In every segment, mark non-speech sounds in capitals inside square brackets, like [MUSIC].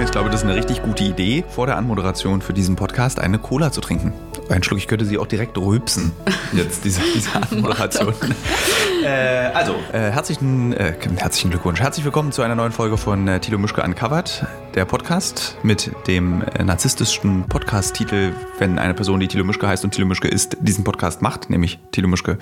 Ich glaube, das ist eine richtig gute Idee, vor der Anmoderation für diesen Podcast eine Cola zu trinken. Ein Schluck, ich könnte sie auch direkt rülpsen, jetzt diese, diese [LAUGHS] Anmoderation. äh, also, äh, herzlichen, äh, herzlichen Glückwunsch. Herzlich willkommen zu einer neuen Folge von äh, Tilo Mischke Uncovered, der Podcast mit dem äh, narzisstischen Podcast-Titel, wenn eine Person, die Tilo Mischke heißt und Tilo Mischke ist, diesen Podcast macht, nämlich Tilo Mischke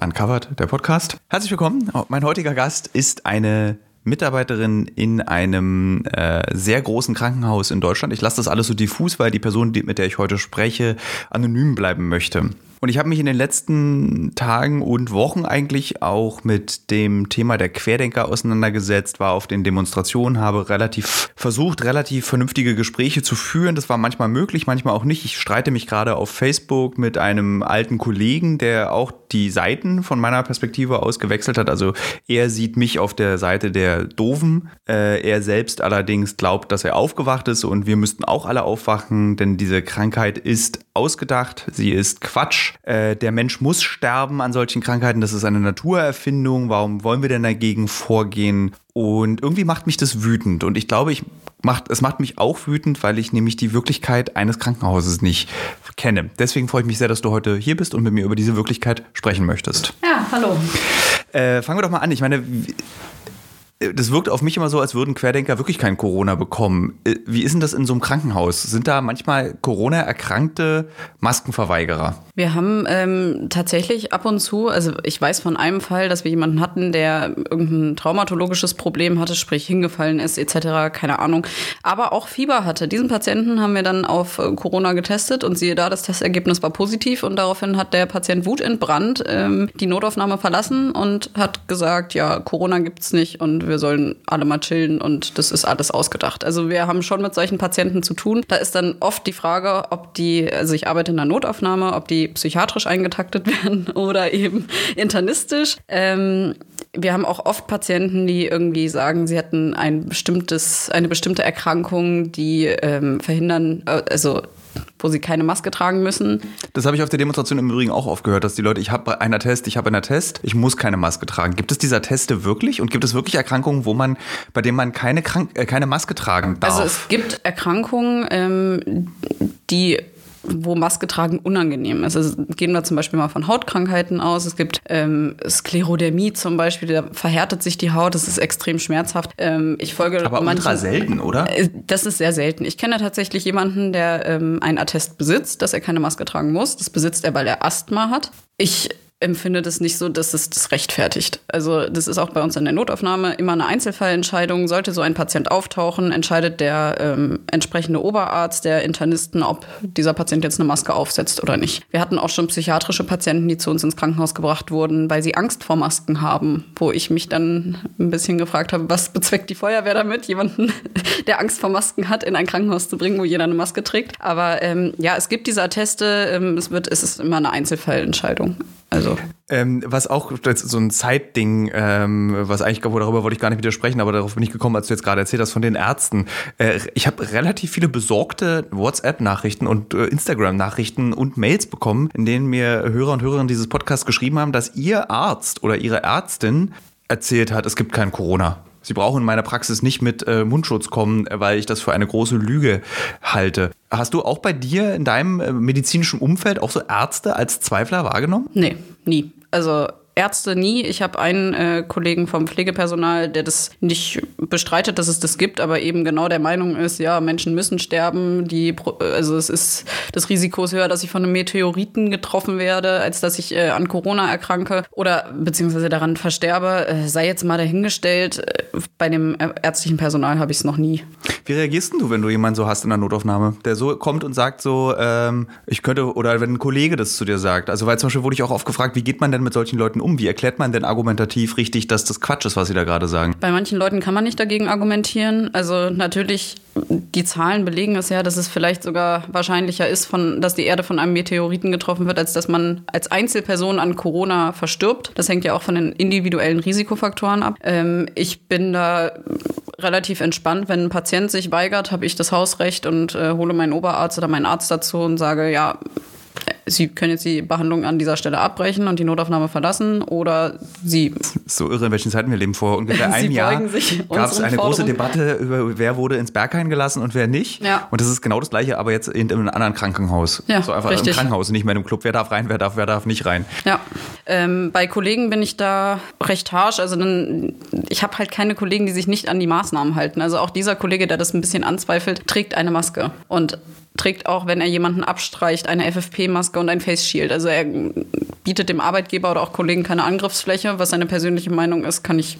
Uncovered, der Podcast. Herzlich willkommen. Mein heutiger Gast ist eine Mitarbeiterin in einem äh, sehr großen Krankenhaus in Deutschland. Ich lasse das alles so diffus, weil die Person, die, mit der ich heute spreche, anonym bleiben möchte. Und ich habe mich in den letzten Tagen und Wochen eigentlich auch mit dem Thema der Querdenker auseinandergesetzt, war auf den Demonstrationen, habe relativ versucht, relativ vernünftige Gespräche zu führen. Das war manchmal möglich, manchmal auch nicht. Ich streite mich gerade auf Facebook mit einem alten Kollegen, der auch die Seiten von meiner Perspektive aus gewechselt hat. Also er sieht mich auf der Seite der Doofen. Äh, er selbst allerdings glaubt, dass er aufgewacht ist und wir müssten auch alle aufwachen, denn diese Krankheit ist ausgedacht. Sie ist Quatsch. Äh, der Mensch muss sterben an solchen Krankheiten. Das ist eine Naturerfindung. Warum wollen wir denn dagegen vorgehen? Und irgendwie macht mich das wütend. Und ich glaube, ich macht, es macht mich auch wütend, weil ich nämlich die Wirklichkeit eines Krankenhauses nicht kenne. Deswegen freue ich mich sehr, dass du heute hier bist und mit mir über diese Wirklichkeit sprechen möchtest. Ja, hallo. Äh, fangen wir doch mal an. Ich meine, das wirkt auf mich immer so, als würden Querdenker wirklich kein Corona bekommen. Äh, wie ist denn das in so einem Krankenhaus? Sind da manchmal Corona-erkrankte Maskenverweigerer? Wir haben ähm, tatsächlich ab und zu, also ich weiß von einem Fall, dass wir jemanden hatten, der irgendein traumatologisches Problem hatte, sprich hingefallen ist etc., keine Ahnung, aber auch Fieber hatte. Diesen Patienten haben wir dann auf äh, Corona getestet und siehe da, das Testergebnis war positiv und daraufhin hat der Patient wutentbrannt ähm, die Notaufnahme verlassen und hat gesagt, ja, Corona gibt's nicht und wir sollen alle mal chillen und das ist alles ausgedacht. Also wir haben schon mit solchen Patienten zu tun. Da ist dann oft die Frage, ob die, also ich arbeite in der Notaufnahme, ob die psychiatrisch eingetaktet [LAUGHS] werden oder eben internistisch. Ähm, wir haben auch oft Patienten, die irgendwie sagen, sie hätten ein bestimmtes, eine bestimmte Erkrankung, die ähm, verhindern, äh, also wo sie keine Maske tragen müssen. Das habe ich auf der Demonstration im Übrigen auch oft gehört, dass die Leute, ich habe einen Test, ich habe einen Test, ich muss keine Maske tragen. Gibt es dieser Teste wirklich und gibt es wirklich Erkrankungen, wo man, bei denen man keine, Krank äh, keine Maske tragen darf? Also es gibt Erkrankungen, ähm, die wo Maske tragen unangenehm ist. Also gehen wir zum Beispiel mal von Hautkrankheiten aus. Es gibt ähm, Sklerodermie zum Beispiel, da verhärtet sich die Haut, das ist extrem schmerzhaft. Ähm, ich folge Aber manchen, ultra selten, oder? Äh, das ist sehr selten. Ich kenne tatsächlich jemanden, der ähm, ein Attest besitzt, dass er keine Maske tragen muss. Das besitzt er, weil er Asthma hat. Ich empfinde das nicht so, dass es das rechtfertigt. Also das ist auch bei uns in der Notaufnahme immer eine Einzelfallentscheidung. Sollte so ein Patient auftauchen, entscheidet der ähm, entsprechende Oberarzt der Internisten, ob dieser Patient jetzt eine Maske aufsetzt oder nicht. Wir hatten auch schon psychiatrische Patienten, die zu uns ins Krankenhaus gebracht wurden, weil sie Angst vor Masken haben, wo ich mich dann ein bisschen gefragt habe, was bezweckt die Feuerwehr damit, jemanden, [LAUGHS] der Angst vor Masken hat, in ein Krankenhaus zu bringen, wo jeder eine Maske trägt. Aber ähm, ja, es gibt diese Atteste, ähm, es wird, es ist immer eine Einzelfallentscheidung. Also. Ähm, was auch so ein Zeitding, ähm, was eigentlich, darüber wollte ich gar nicht widersprechen, aber darauf bin ich gekommen, als du jetzt gerade erzählt hast von den Ärzten. Äh, ich habe relativ viele besorgte WhatsApp-Nachrichten und äh, Instagram-Nachrichten und Mails bekommen, in denen mir Hörer und Hörerinnen dieses Podcasts geschrieben haben, dass ihr Arzt oder ihre Ärztin erzählt hat, es gibt kein Corona. Sie brauchen in meiner Praxis nicht mit äh, Mundschutz kommen, weil ich das für eine große Lüge halte. Hast du auch bei dir in deinem äh, medizinischen Umfeld auch so Ärzte als Zweifler wahrgenommen? Nee, nie. Also Ärzte nie. Ich habe einen äh, Kollegen vom Pflegepersonal, der das nicht bestreitet, dass es das gibt, aber eben genau der Meinung ist, ja, Menschen müssen sterben. Die, also es ist das Risiko ist höher, dass ich von einem Meteoriten getroffen werde, als dass ich äh, an Corona erkranke oder beziehungsweise daran versterbe. Äh, sei jetzt mal dahingestellt. Äh, bei dem ärztlichen Personal habe ich es noch nie. Wie reagierst du, wenn du jemanden so hast in der Notaufnahme, der so kommt und sagt so, ähm, ich könnte, oder wenn ein Kollege das zu dir sagt, also weil zum Beispiel wurde ich auch oft gefragt, wie geht man denn mit solchen Leuten Leuten um? Wie erklärt man denn argumentativ richtig, dass das Quatsch ist, was Sie da gerade sagen? Bei manchen Leuten kann man nicht dagegen argumentieren. Also natürlich, die Zahlen belegen es ja, dass es vielleicht sogar wahrscheinlicher ist, von, dass die Erde von einem Meteoriten getroffen wird, als dass man als Einzelperson an Corona verstirbt. Das hängt ja auch von den individuellen Risikofaktoren ab. Ähm, ich bin da relativ entspannt. Wenn ein Patient sich weigert, habe ich das Hausrecht und äh, hole meinen Oberarzt oder meinen Arzt dazu und sage, ja, Sie können jetzt die Behandlung an dieser Stelle abbrechen und die Notaufnahme verlassen oder Sie. [LAUGHS] So irre, in welchen Zeiten wir leben. Vor ungefähr [LAUGHS] einem Jahr gab es eine große Debatte über, wer wurde ins Berghain gelassen und wer nicht. Ja. Und das ist genau das Gleiche, aber jetzt in, einem anderen Krankenhaus. Ja, so einfach richtig. im Krankenhaus, nicht mehr im Club. Wer darf rein, wer darf, wer darf nicht rein. Ja, ähm, bei Kollegen bin ich da recht harsch. Also dann, ich habe halt keine Kollegen, die sich nicht an die Maßnahmen halten. Also auch dieser Kollege, der das ein bisschen anzweifelt, trägt eine Maske und trägt auch, wenn er jemanden abstreicht, eine FFP-Maske und ein Face Shield. Also er bietet dem Arbeitgeber oder auch Kollegen keine Angriffsfläche. Was seine persönliche Meinung ist, kann ich,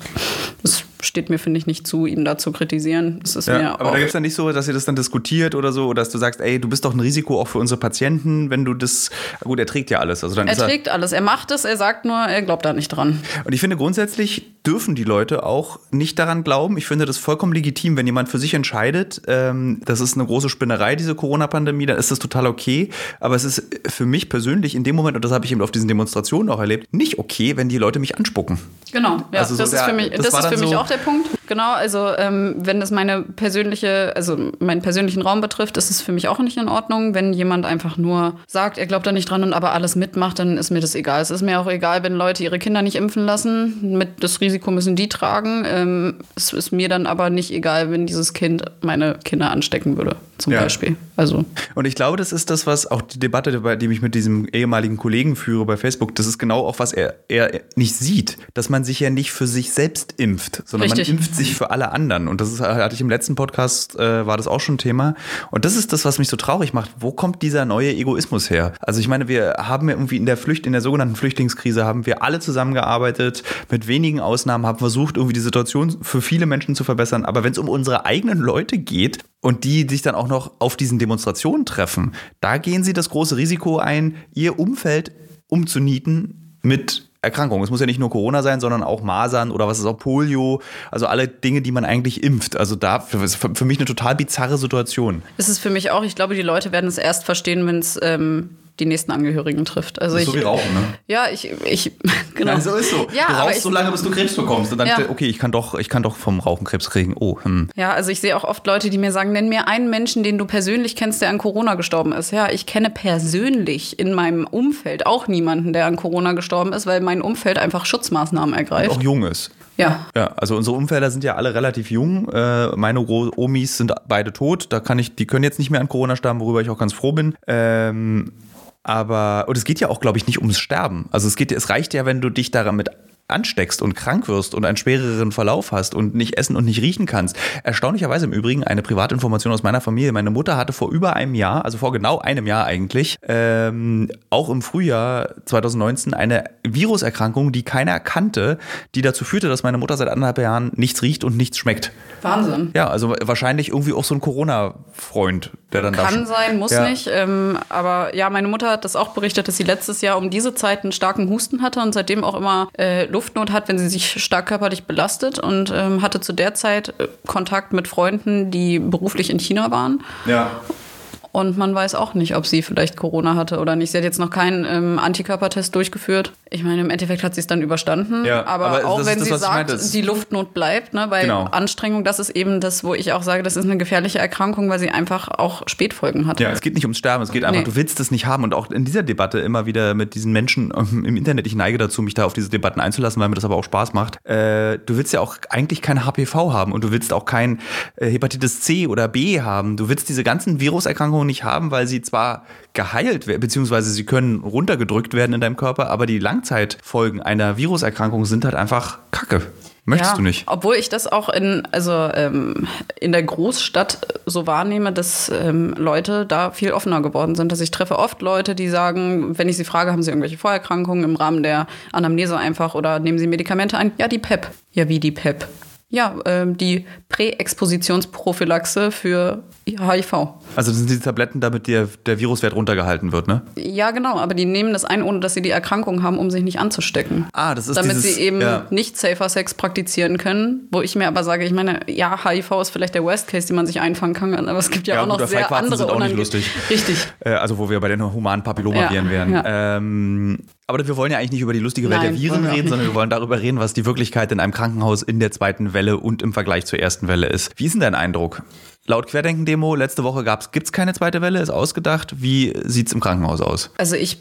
steht mir, finde ich, nicht zu, ihn da zu kritisieren. Das ist Ja, mir aber da gibt es dann nicht so, dass ihr das dann diskutiert oder so, oder dass du sagst, ey, du bist doch ein Risiko auch für unsere Patienten, wenn du das. Gut, er trägt ja alles. Also dann er er, trägt alles. Er macht es, er sagt nur, er glaubt da nicht dran. Und ich finde grundsätzlich dürfen die Leute auch nicht daran glauben. Ich finde das vollkommen legitim, wenn jemand für sich entscheidet, ähm, das ist eine große Spinnerei, diese Corona-Pandemie, dann ist das total okay. Aber es ist für mich persönlich in dem Moment, und das habe ich eben auf diesen Demonstrationen auch erlebt, nicht okay, wenn die Leute mich anspucken. Genau, ja, Also so das ist für mich, das das ist für mich so- auch der Punkt. Genau, also ähm, wenn das meine persönliche, also meinen persönlichen Raum betrifft, ist es für mich auch nicht in Ordnung. Wenn jemand einfach nur sagt, er glaubt da nicht dran und aber alles mitmacht, dann ist mir das egal. Es ist mir auch egal, wenn Leute ihre Kinder nicht impfen lassen. Mit das Risiko müssen die tragen. Ähm, es ist mir dann aber nicht egal, wenn dieses Kind meine Kinder anstecken würde, zum Ja. Beispiel. Also Und ich glaube, das ist das, was auch die Debatte, bei- die ich mit diesem ehemaligen Kollegen führe bei Facebook, das ist genau auch, was er, er nicht sieht, dass man sich ja nicht für sich selbst impft, sondern Richtig. man impft sich für alle anderen. Und das ist, hatte ich im letzten Podcast, äh, war das auch schon Thema. Und das ist das, was mich so traurig macht. Wo kommt dieser neue Egoismus her? Also ich meine, wir haben ja irgendwie in der Flücht, in der sogenannten Flüchtlingskrise haben wir alle zusammengearbeitet, mit wenigen Ausnahmen, haben versucht, irgendwie die Situation für viele Menschen zu verbessern. Aber wenn es um unsere eigenen Leute geht und die sich dann auch noch auf diesen Demonstrationen treffen, da gehen sie das große Risiko ein, ihr Umfeld umzunieten mit Erkrankungen. Es muss ja nicht nur Corona sein, sondern auch Masern oder was ist auch Polio, also alle Dinge, die man eigentlich impft. Also da für, für mich eine total bizarre Situation. ist es für mich auch. Ich glaube, die Leute werden es erst verstehen, wenn es ähm, die nächsten Angehörigen trifft. Also ich, so wie Rauchen, ne? Ja, ich, ich [LAUGHS] genau. Nein, so ist so. Ja, du rauchst ich, so lange, bis du Krebs bekommst. Und dann, Ja. okay, ich kann doch, ich kann doch vom Rauchen Krebs kriegen. Oh, hm. Ja, also ich sehe auch oft Leute, die mir sagen, nenn mir einen Menschen, den du persönlich kennst, der an Corona gestorben ist. Ja, ich kenne persönlich in meinem Umfeld auch niemanden, der an Corona gestorben ist, weil mein Umfeld einfach Schutzmaßnahmen ergreift. auch jung ist. Ja. Ja, also unsere Umfelder sind ja alle relativ jung. Äh, meine Omis sind beide tot. Da kann ich, die können jetzt nicht mehr an Corona sterben, worüber ich auch ganz froh bin. Ähm, aber und es geht ja auch, glaube ich, nicht ums Sterben. Also es geht, es reicht ja, wenn du dich damit ansteckst und krank wirst und einen schwereren Verlauf hast und nicht essen und nicht riechen kannst. Erstaunlicherweise im Übrigen eine Privatinformation aus meiner Familie. Meine Mutter hatte vor über einem Jahr, also vor genau einem Jahr eigentlich, ähm, auch im Frühjahr 2019 eine Viruserkrankung, die keiner kannte, die dazu führte, dass meine Mutter seit anderthalb Jahren nichts riecht und nichts schmeckt. Wahnsinn. Ja, also wahrscheinlich irgendwie auch so ein Corona-Freund, der dann da Kann sein, muss Ja. nicht. Ähm, aber ja, meine Mutter hat das auch berichtet, dass sie letztes Jahr um diese Zeit einen starken Husten hatte und seitdem auch immer äh, Luftnot hat, wenn sie sich stark körperlich belastet und ähm, hatte zu der Zeit äh, Kontakt mit Freunden, die beruflich in China waren. Ja. Und man weiß auch nicht, ob sie vielleicht Corona hatte oder nicht. Sie hat jetzt noch keinen ähm, Antikörpertest durchgeführt. Ich meine, im Endeffekt hat sie es dann überstanden. Ja, aber, aber auch wenn das, sie sagt, meinte. Das- die Luftnot bleibt, ne, bei Genau. Anstrengung, das ist eben das, wo ich auch sage, das ist eine gefährliche Erkrankung, weil sie einfach auch Spätfolgen hat. Ja, es geht nicht ums Sterben, es geht einfach, Nee. du willst es nicht haben. Und auch in dieser Debatte immer wieder mit diesen Menschen ähm, im Internet, ich neige dazu, mich da auf diese Debatten einzulassen, weil mir das aber auch Spaß macht. Äh, du willst ja auch eigentlich kein HPV haben und du willst auch kein äh, Hepatitis C oder B haben. Du willst diese ganzen Viruserkrankungen nicht haben, weil sie zwar geheilt werden, beziehungsweise sie können runtergedrückt werden in deinem Körper, aber die Langzeitfolgen einer Viruserkrankung sind halt einfach Kacke. Möchtest ja, du nicht? Obwohl ich das auch in, also ähm, in der Großstadt so wahrnehme, dass ähm, Leute da viel offener geworden sind. Also ich treffe oft Leute, die sagen, wenn ich sie frage, haben sie irgendwelche Vorerkrankungen im Rahmen der Anamnese einfach oder nehmen sie Medikamente ein? Ja, die PEP. Ja, wie die PEP? Ja, ähm, die Präexpositionsprophylaxe für HIV. Also das sind diese Tabletten, damit der, der Viruswert runtergehalten wird, ne? Ja, genau, aber die nehmen das ein, ohne dass sie die Erkrankung haben, um sich nicht anzustecken. Ah, das ist Damit dieses, sie eben ja. nicht safer Sex praktizieren können. Wo ich mir aber sage, ich meine, ja, HIV ist vielleicht der Worst Case, den man sich einfangen kann, aber es gibt ja, Ja, auch noch gut, sehr Feigwarzen andere sind auch nicht lustig. Richtig. Äh, also wo wir bei den humanen Papillomaviren Ja, wären. Ähm, aber wir wollen ja eigentlich nicht über die lustige Welt Nein, der Viren reden, sondern wir wollen darüber reden, was die Wirklichkeit in einem Krankenhaus in der zweiten Welle und im Vergleich zur ersten Welle ist. Wie ist denn dein Eindruck? Laut Querdenken-Demo letzte Woche gibt es keine zweite Welle, ist ausgedacht. Wie sieht es im Krankenhaus aus? Also ich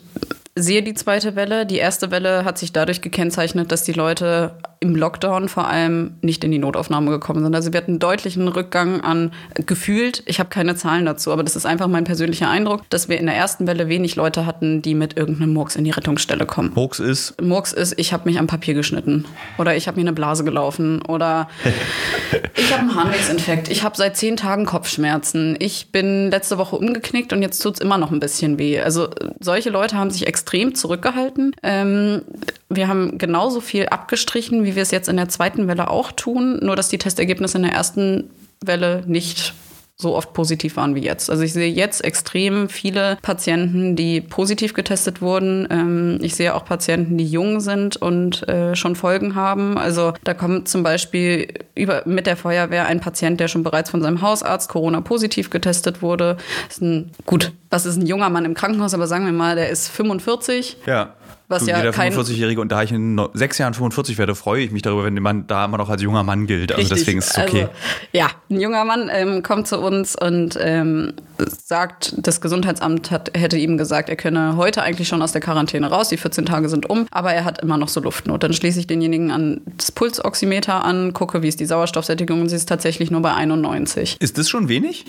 sehe die zweite Welle. Die erste Welle hat sich dadurch gekennzeichnet, dass die Leute im Lockdown vor allem nicht in die Notaufnahme gekommen sind. Also wir hatten einen deutlichen Rückgang an gefühlt, ich habe keine Zahlen dazu, aber das ist einfach mein persönlicher Eindruck, dass wir in der ersten Welle wenig Leute hatten, die mit irgendeinem Murks in die Rettungsstelle kommen. Murks ist? Murks ist, ich habe mich am Papier geschnitten oder ich habe mir eine Blase gelaufen oder [LAUGHS] ich habe einen Harnwegsinfekt, ich habe seit zehn Tagen Kopfschmerzen, ich bin letzte Woche umgeknickt und jetzt tut es immer noch ein bisschen weh. Also solche Leute haben sich extrem zurückgehalten. Ähm, wir haben genauso viel abgestrichen, wie wir es jetzt in der zweiten Welle auch tun, nur dass die Testergebnisse in der ersten Welle nicht so oft positiv waren wie jetzt. Also ich sehe jetzt extrem viele Patienten, die positiv getestet wurden. Ähm, ich sehe auch Patienten, die jung sind und äh, schon Folgen haben. Also da kommt zum Beispiel über, mit der Feuerwehr ein Patient, der schon bereits von seinem Hausarzt Corona positiv getestet wurde. ein, gut, das ist ein junger Mann im Krankenhaus, aber sagen wir mal, der ist 45. Ja. Was du, ja jeder 45-Jährige und da ich in sechs Jahren 45 werde, freue ich mich darüber, wenn man da immer noch als junger Mann gilt. Also Richtig. deswegen ist es okay. Also, ja, ein junger Mann ähm, kommt zu uns und ähm, sagt, das Gesundheitsamt hat, hätte ihm gesagt, er könne heute eigentlich schon aus der Quarantäne raus. Die 14 Tage sind um, aber er hat immer noch so Luftnot. Dann schließe ich denjenigen an das Pulsoximeter an, gucke, wie ist die Sauerstoffsättigung und sie ist tatsächlich nur bei 91. Ist das schon wenig?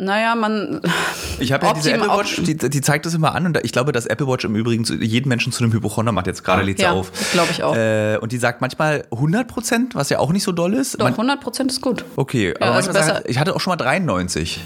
Naja, man. Ich habe ja diese Apple Watch, die, die, zeigt das immer an und ich glaube, dass Apple Watch im Übrigen jeden Menschen zu einem Hypochonder macht. Jetzt gerade lädt ja, auf. glaube ich auch. Äh, und die sagt manchmal 100 Prozent, was ja auch nicht so doll ist. Doch, 100 Prozent ist gut. Okay, aber ja, also sagt, ich hatte auch schon mal 93.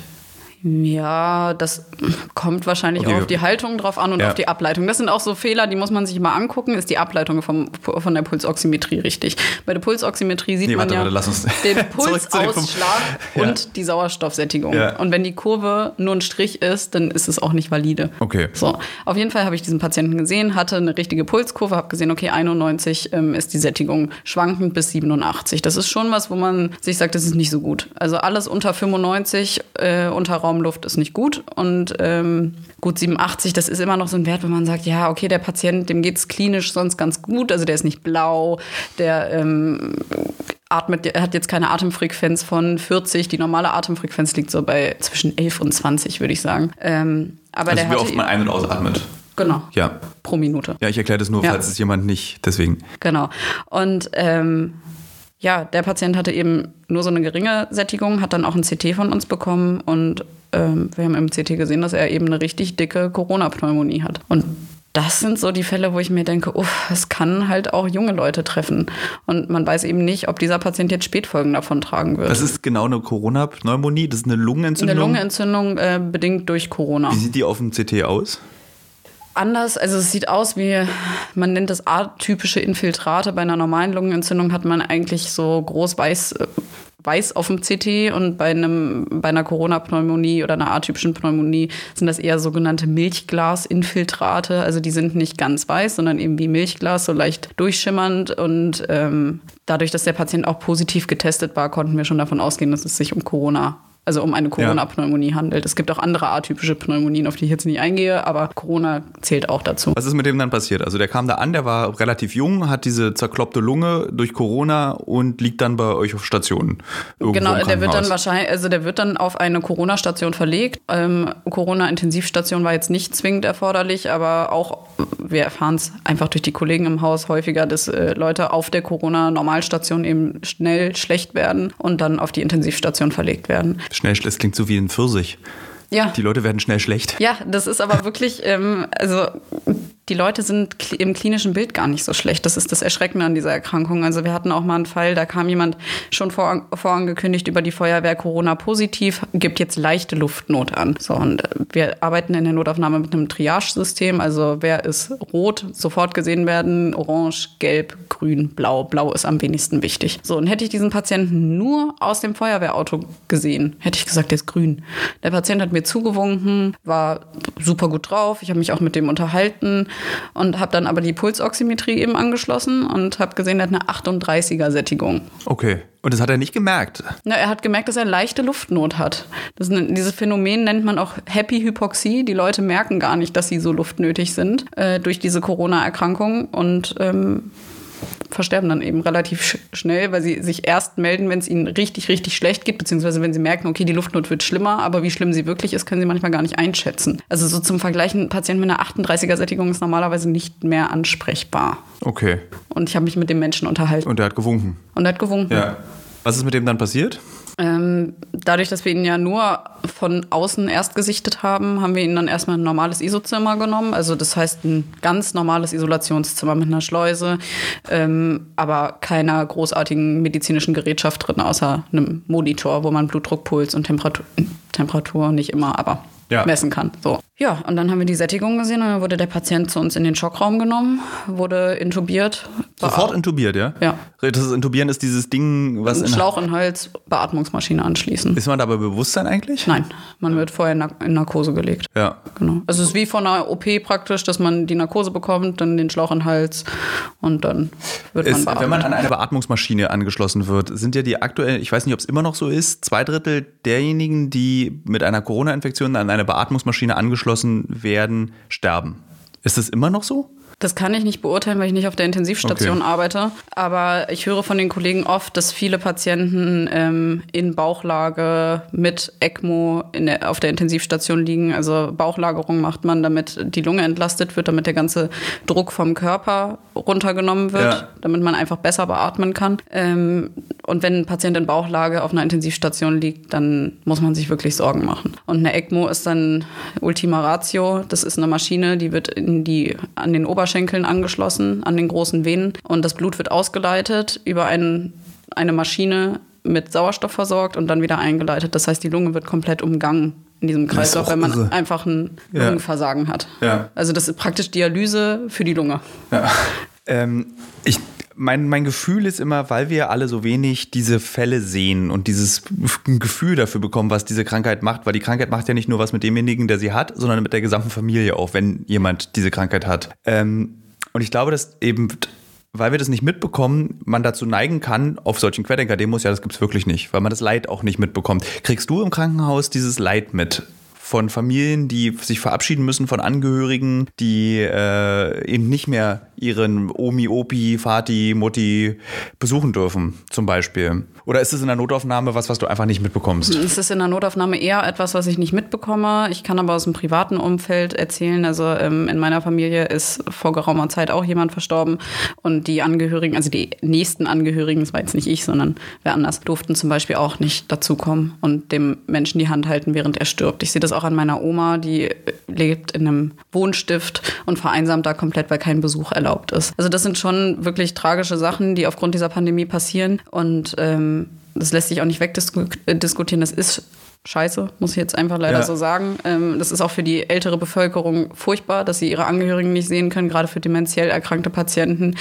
Ja, das kommt wahrscheinlich okay. auch auf die Haltung drauf an und ja. auf die Ableitung. Das sind auch so Fehler, die muss man sich mal angucken. Ist die Ableitung vom, von der Pulsoximetrie richtig? Bei der Pulsoximetrie sieht nee, man warte, ja warte, den [LAUGHS] Pulsausschlag ja. und die Sauerstoffsättigung. Ja. Und wenn die Kurve nur ein Strich ist, dann ist es auch nicht valide. Okay. So, auf jeden Fall habe ich diesen Patienten gesehen, hatte eine richtige Pulskurve, habe gesehen, okay, 91 ähm, ist die Sättigung schwankend bis 87. Das ist schon was, wo man sich sagt, das ist nicht so gut. Also alles unter 95, äh, unter Raum Raumluft ist nicht gut. Und ähm, gut 87, das ist immer noch so ein Wert, wo man sagt, ja, okay, der Patient, dem geht es klinisch sonst ganz gut. Also der ist nicht blau, der ähm, atmet, er hat jetzt keine Atemfrequenz von 40. Die normale Atemfrequenz liegt so bei zwischen 11 und 20, würde ich sagen. Ähm, aber also der wie oft man ein- und ausatmet. Genau. Ja. Pro Minute. Ja, ich erkläre das nur, ja. falls es jemand nicht, deswegen. Genau. Und ähm, ja, der Patient hatte eben nur so eine geringe Sättigung, hat dann auch ein CT von uns bekommen und ähm, wir haben im CT gesehen, dass er eben eine richtig dicke Corona-Pneumonie hat. Und das sind so die Fälle, wo ich mir denke, uff, es kann halt auch junge Leute treffen. Und man weiß eben nicht, ob dieser Patient jetzt Spätfolgen davon tragen wird. Das ist genau eine Corona-Pneumonie, das ist eine Lungenentzündung. Eine Lungenentzündung äh, bedingt durch Corona. Wie sieht die auf dem CT aus? Anders. Also es sieht aus wie, man nennt das atypische Infiltrate. Bei einer normalen Lungenentzündung hat man eigentlich so groß weiß, äh, weiß auf dem CT und bei, einem, bei einer Corona-Pneumonie oder einer atypischen Pneumonie sind das eher sogenannte Milchglasinfiltrate. Also die sind nicht ganz weiß, sondern eben wie Milchglas, so leicht durchschimmernd. Und ähm, dadurch, dass der Patient auch positiv getestet war, konnten wir schon davon ausgehen, dass es sich um Corona also um eine Corona-Pneumonie handelt. Es gibt auch andere atypische Pneumonien, auf die ich jetzt nicht eingehe, aber Corona zählt auch dazu. Was ist mit dem dann passiert? Also der kam da an, der war relativ jung, hat diese zerkloppte Lunge durch Corona und liegt dann bei euch auf Station. Genau, der wird dann wahrscheinlich, also der wird dann auf eine Corona-Station verlegt. Ähm, Corona-Intensivstation war jetzt nicht zwingend erforderlich, aber auch, wir erfahren es einfach durch die Kollegen im Haus häufiger, dass äh, Leute auf der Corona-Normalstation eben schnell schlecht werden und dann auf die Intensivstation verlegt werden. Schnell, das klingt so wie ein Pfirsich. Ja. Die Leute werden schnell schlecht. Ja, das ist aber wirklich, ähm, also die Leute sind im klinischen Bild gar nicht so schlecht. Das ist das Erschreckende an dieser Erkrankung. Also wir hatten auch mal einen Fall, da kam jemand schon vor, vorangekündigt über die Feuerwehr Corona positiv, gibt jetzt leichte Luftnot an. So, und wir arbeiten in der Notaufnahme mit einem Triage-System. Also wer ist rot, sofort gesehen werden, orange, gelb, grün, blau. Blau ist am wenigsten wichtig. So, und hätte ich diesen Patienten nur aus dem Feuerwehrauto gesehen, hätte ich gesagt, der ist grün. Der Patient hat mir zugewunken, war super gut drauf. Ich habe mich auch mit dem unterhalten und habe dann aber die Pulsoximetrie eben angeschlossen und habe gesehen, er hat eine 38er Sättigung. Okay. Und das hat er nicht gemerkt? Na, er hat gemerkt, dass er leichte Luftnot hat. Das, dieses Phänomen nennt man auch Happy Hypoxie. Die Leute merken gar nicht, dass sie so luftnötig sind äh, durch diese Corona-Erkrankung und ähm, versterben dann eben relativ sch schnell, weil sie sich erst melden, wenn es ihnen richtig, richtig schlecht geht, beziehungsweise wenn sie merken, okay, die Luftnot wird schlimmer, aber wie schlimm sie wirklich ist, können sie manchmal gar nicht einschätzen. Also so zum Vergleich, ein Patient mit einer 38er Sättigung ist normalerweise nicht mehr ansprechbar. Okay. Und ich habe mich mit dem Menschen unterhalten. Und er hat gewunken. Und er hat gewunken. Ja. Was ist mit dem dann passiert? Ähm, dadurch, dass wir ihn ja nur von außen erst gesichtet haben, haben wir ihn dann erstmal in ein normales ISO-Zimmer genommen. Also das heißt ein ganz normales Isolationszimmer mit einer Schleuse, ähm, aber keiner großartigen medizinischen Gerätschaft drin, außer einem Monitor, wo man Blutdruck, Puls und Temperatur, Temperatur nicht immer, aber Ja. messen kann. So. Ja, und dann haben wir die Sättigung gesehen und dann wurde der Patient zu uns in den Schockraum genommen, wurde intubiert. Sofort intubiert, ja? Ja. Das Intubieren ist dieses Ding, was Einen in, Schlauch in Hals, Beatmungsmaschine anschließen. Ist man da bei Bewusstsein eigentlich? Nein, man wird vorher in Nar- in Narkose gelegt. Ja. Genau. Also es ist wie von einer OP praktisch, dass man die Narkose bekommt, dann den Schlauch in den Hals und dann wird man Ist, beatmet. wenn man an eine Beatmungsmaschine angeschlossen wird, sind ja die aktuell, ich weiß nicht, ob es immer noch so ist, zwei Drittel derjenigen, die mit einer Corona-Infektion an eine Beatmungsmaschine angeschlossen werden, sterben. Ist das immer noch so? Das kann ich nicht beurteilen, weil ich nicht auf der Intensivstation Okay. arbeite. Aber ich höre von den Kollegen oft, dass viele Patienten ähm, in Bauchlage mit ECMO der, auf der Intensivstation liegen. Also Bauchlagerung macht man, damit die Lunge entlastet wird, damit der ganze Druck vom Körper runtergenommen wird, Ja. damit man einfach besser beatmen kann. Ähm, und wenn ein Patient in Bauchlage auf einer Intensivstation liegt, dann muss man sich wirklich Sorgen machen. Und eine ECMO ist dann Ultima Ratio. Das ist eine Maschine, die wird in die, an den Oberschenkeln angeschlossen, an den großen Venen. Und das Blut wird ausgeleitet über einen, eine Maschine mit Sauerstoff versorgt und dann wieder eingeleitet. Das heißt, die Lunge wird komplett umgangen in diesem Kreislauf, auch wenn man irre. einfach ein Ja. Lungenversagen hat. Ja. Also das ist praktisch Dialyse für die Lunge. Ähm, ich, mein, mein Gefühl ist immer, weil wir alle so wenig diese Fälle sehen und dieses Gefühl dafür bekommen, was diese Krankheit macht, weil die Krankheit macht ja nicht nur was mit demjenigen, der sie hat, sondern mit der gesamten Familie auch, wenn jemand diese Krankheit hat. Ähm, und ich glaube, dass eben, weil wir das nicht mitbekommen, man dazu neigen kann, auf solchen Querdenker-Demos, ja, das gibt's wirklich nicht, weil man das Leid auch nicht mitbekommt. Kriegst du im Krankenhaus dieses Leid mit? Von Familien, die sich verabschieden müssen von Angehörigen, die äh, eben nicht mehr ihren Omi, Opi, Vati, Mutti besuchen dürfen, zum Beispiel. Oder ist es in der Notaufnahme was, was du einfach nicht mitbekommst? Es ist in der Notaufnahme eher etwas, was ich nicht mitbekomme. Ich kann aber aus dem privaten Umfeld erzählen. Also ähm, in meiner Familie ist vor geraumer Zeit auch jemand verstorben und die Angehörigen, also die nächsten Angehörigen, das war jetzt nicht ich, sondern wer anders, durften zum Beispiel auch nicht dazukommen und dem Menschen die Hand halten, während er stirbt. Ich sehe das auch an meiner Oma, die lebt in einem Wohnstift und vereinsamt da komplett, weil kein Besuch erlaubt ist. Also das sind schon wirklich tragische Sachen, die aufgrund dieser Pandemie passieren und ähm, das lässt sich auch nicht wegdiskutieren. Das ist scheiße, muss ich jetzt einfach leider Ja. so sagen. Ähm, das ist auch für die ältere Bevölkerung furchtbar, dass sie ihre Angehörigen nicht sehen können, gerade für dementiell erkrankte Patienten,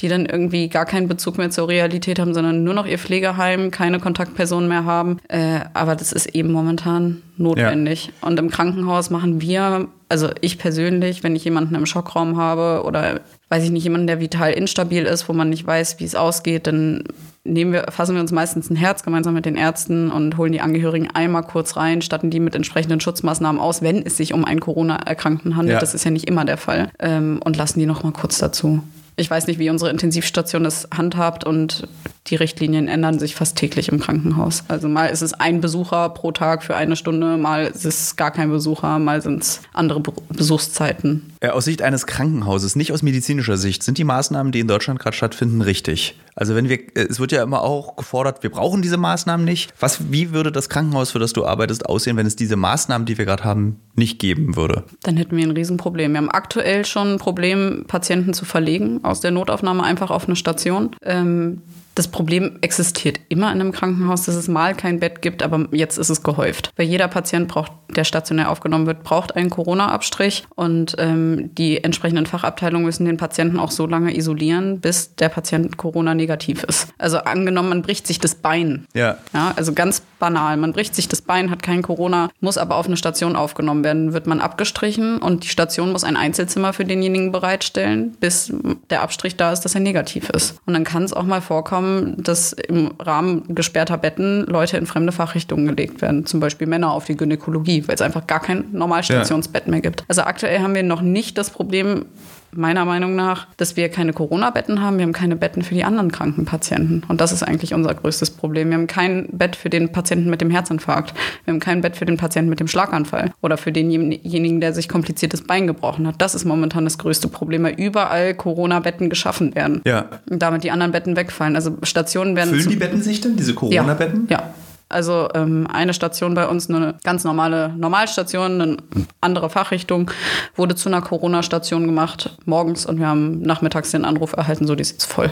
die dann irgendwie gar keinen Bezug mehr zur Realität haben, sondern nur noch ihr Pflegeheim, keine Kontaktpersonen mehr haben. Äh, aber das ist eben momentan notwendig. Und im Krankenhaus machen wir, also ich persönlich, wenn ich jemanden im Schockraum habe oder weiß ich nicht, jemanden, der vital instabil ist, wo man nicht weiß, wie es ausgeht, dann nehmen wir, fassen wir uns meistens ein Herz gemeinsam mit den Ärzten und holen die Angehörigen einmal kurz rein, statten die mit entsprechenden Schutzmaßnahmen aus, wenn es sich um einen Corona-Erkrankten handelt. Ja. Das ist ja nicht immer der Fall. Ähm, und lassen die noch mal kurz dazu. Ich weiß nicht, wie unsere Intensivstation das handhabt und die Richtlinien ändern sich fast täglich im Krankenhaus. Also mal ist es ein Besucher pro Tag für eine Stunde, mal ist es gar kein Besucher, mal sind es andere Be Besuchszeiten. Aus Sicht eines Krankenhauses, nicht aus medizinischer Sicht, sind die Maßnahmen, die in Deutschland gerade stattfinden, richtig? Also wenn wir, äh, es wird ja immer auch gefordert, wir brauchen diese Maßnahmen nicht. Was, wie würde das Krankenhaus, für das du arbeitest, aussehen, wenn es diese Maßnahmen, die wir gerade haben, nicht geben würde? Dann hätten wir ein Riesenproblem. Wir haben aktuell schon ein Problem, Patienten zu verlegen aus der Notaufnahme einfach auf eine Station. Ähm, das Problem existiert immer in einem Krankenhaus, dass es mal kein Bett gibt, aber jetzt ist es gehäuft. Weil jeder Patient braucht, der stationär aufgenommen wird, braucht einen Corona-Abstrich und ähm, die entsprechenden Fachabteilungen müssen den Patienten auch so lange isolieren, bis der Patient Corona-negativ ist. Also angenommen, man bricht sich das Bein. Ja. Ja, also ganz banal. Man bricht sich das Bein, hat kein Corona, muss aber auf eine Station aufgenommen werden, wird man abgestrichen und die Station muss ein Einzelzimmer für denjenigen bereitstellen, bis der Abstrich da ist, dass er negativ ist. Und dann kann es auch mal vorkommen, dass im Rahmen gesperrter Betten Leute in fremde Fachrichtungen gelegt werden, zum Beispiel Männer auf die Gynäkologie, weil es einfach gar kein Normalstationsbett mehr gibt. Also aktuell haben wir noch nicht das Problem, meiner Meinung nach, dass wir keine Corona-Betten haben, wir haben keine Betten für die anderen kranken Patienten. Und das ist eigentlich unser größtes Problem. Wir haben kein Bett für den Patienten mit dem Herzinfarkt. Wir haben kein Bett für den Patienten mit dem Schlaganfall oder für denjenigen, der sich kompliziertes Bein gebrochen hat. Das ist momentan das größte Problem, weil überall Corona-Betten geschaffen werden. Ja. Und damit die anderen Betten wegfallen. Also Stationen werden. Füllen die Betten sich denn, diese Corona-Betten? Ja. ja. Also ähm, eine Station bei uns, eine ganz normale Normalstation, eine andere Fachrichtung, wurde zu einer Corona-Station gemacht morgens und wir haben nachmittags den Anruf erhalten, so die ist jetzt voll.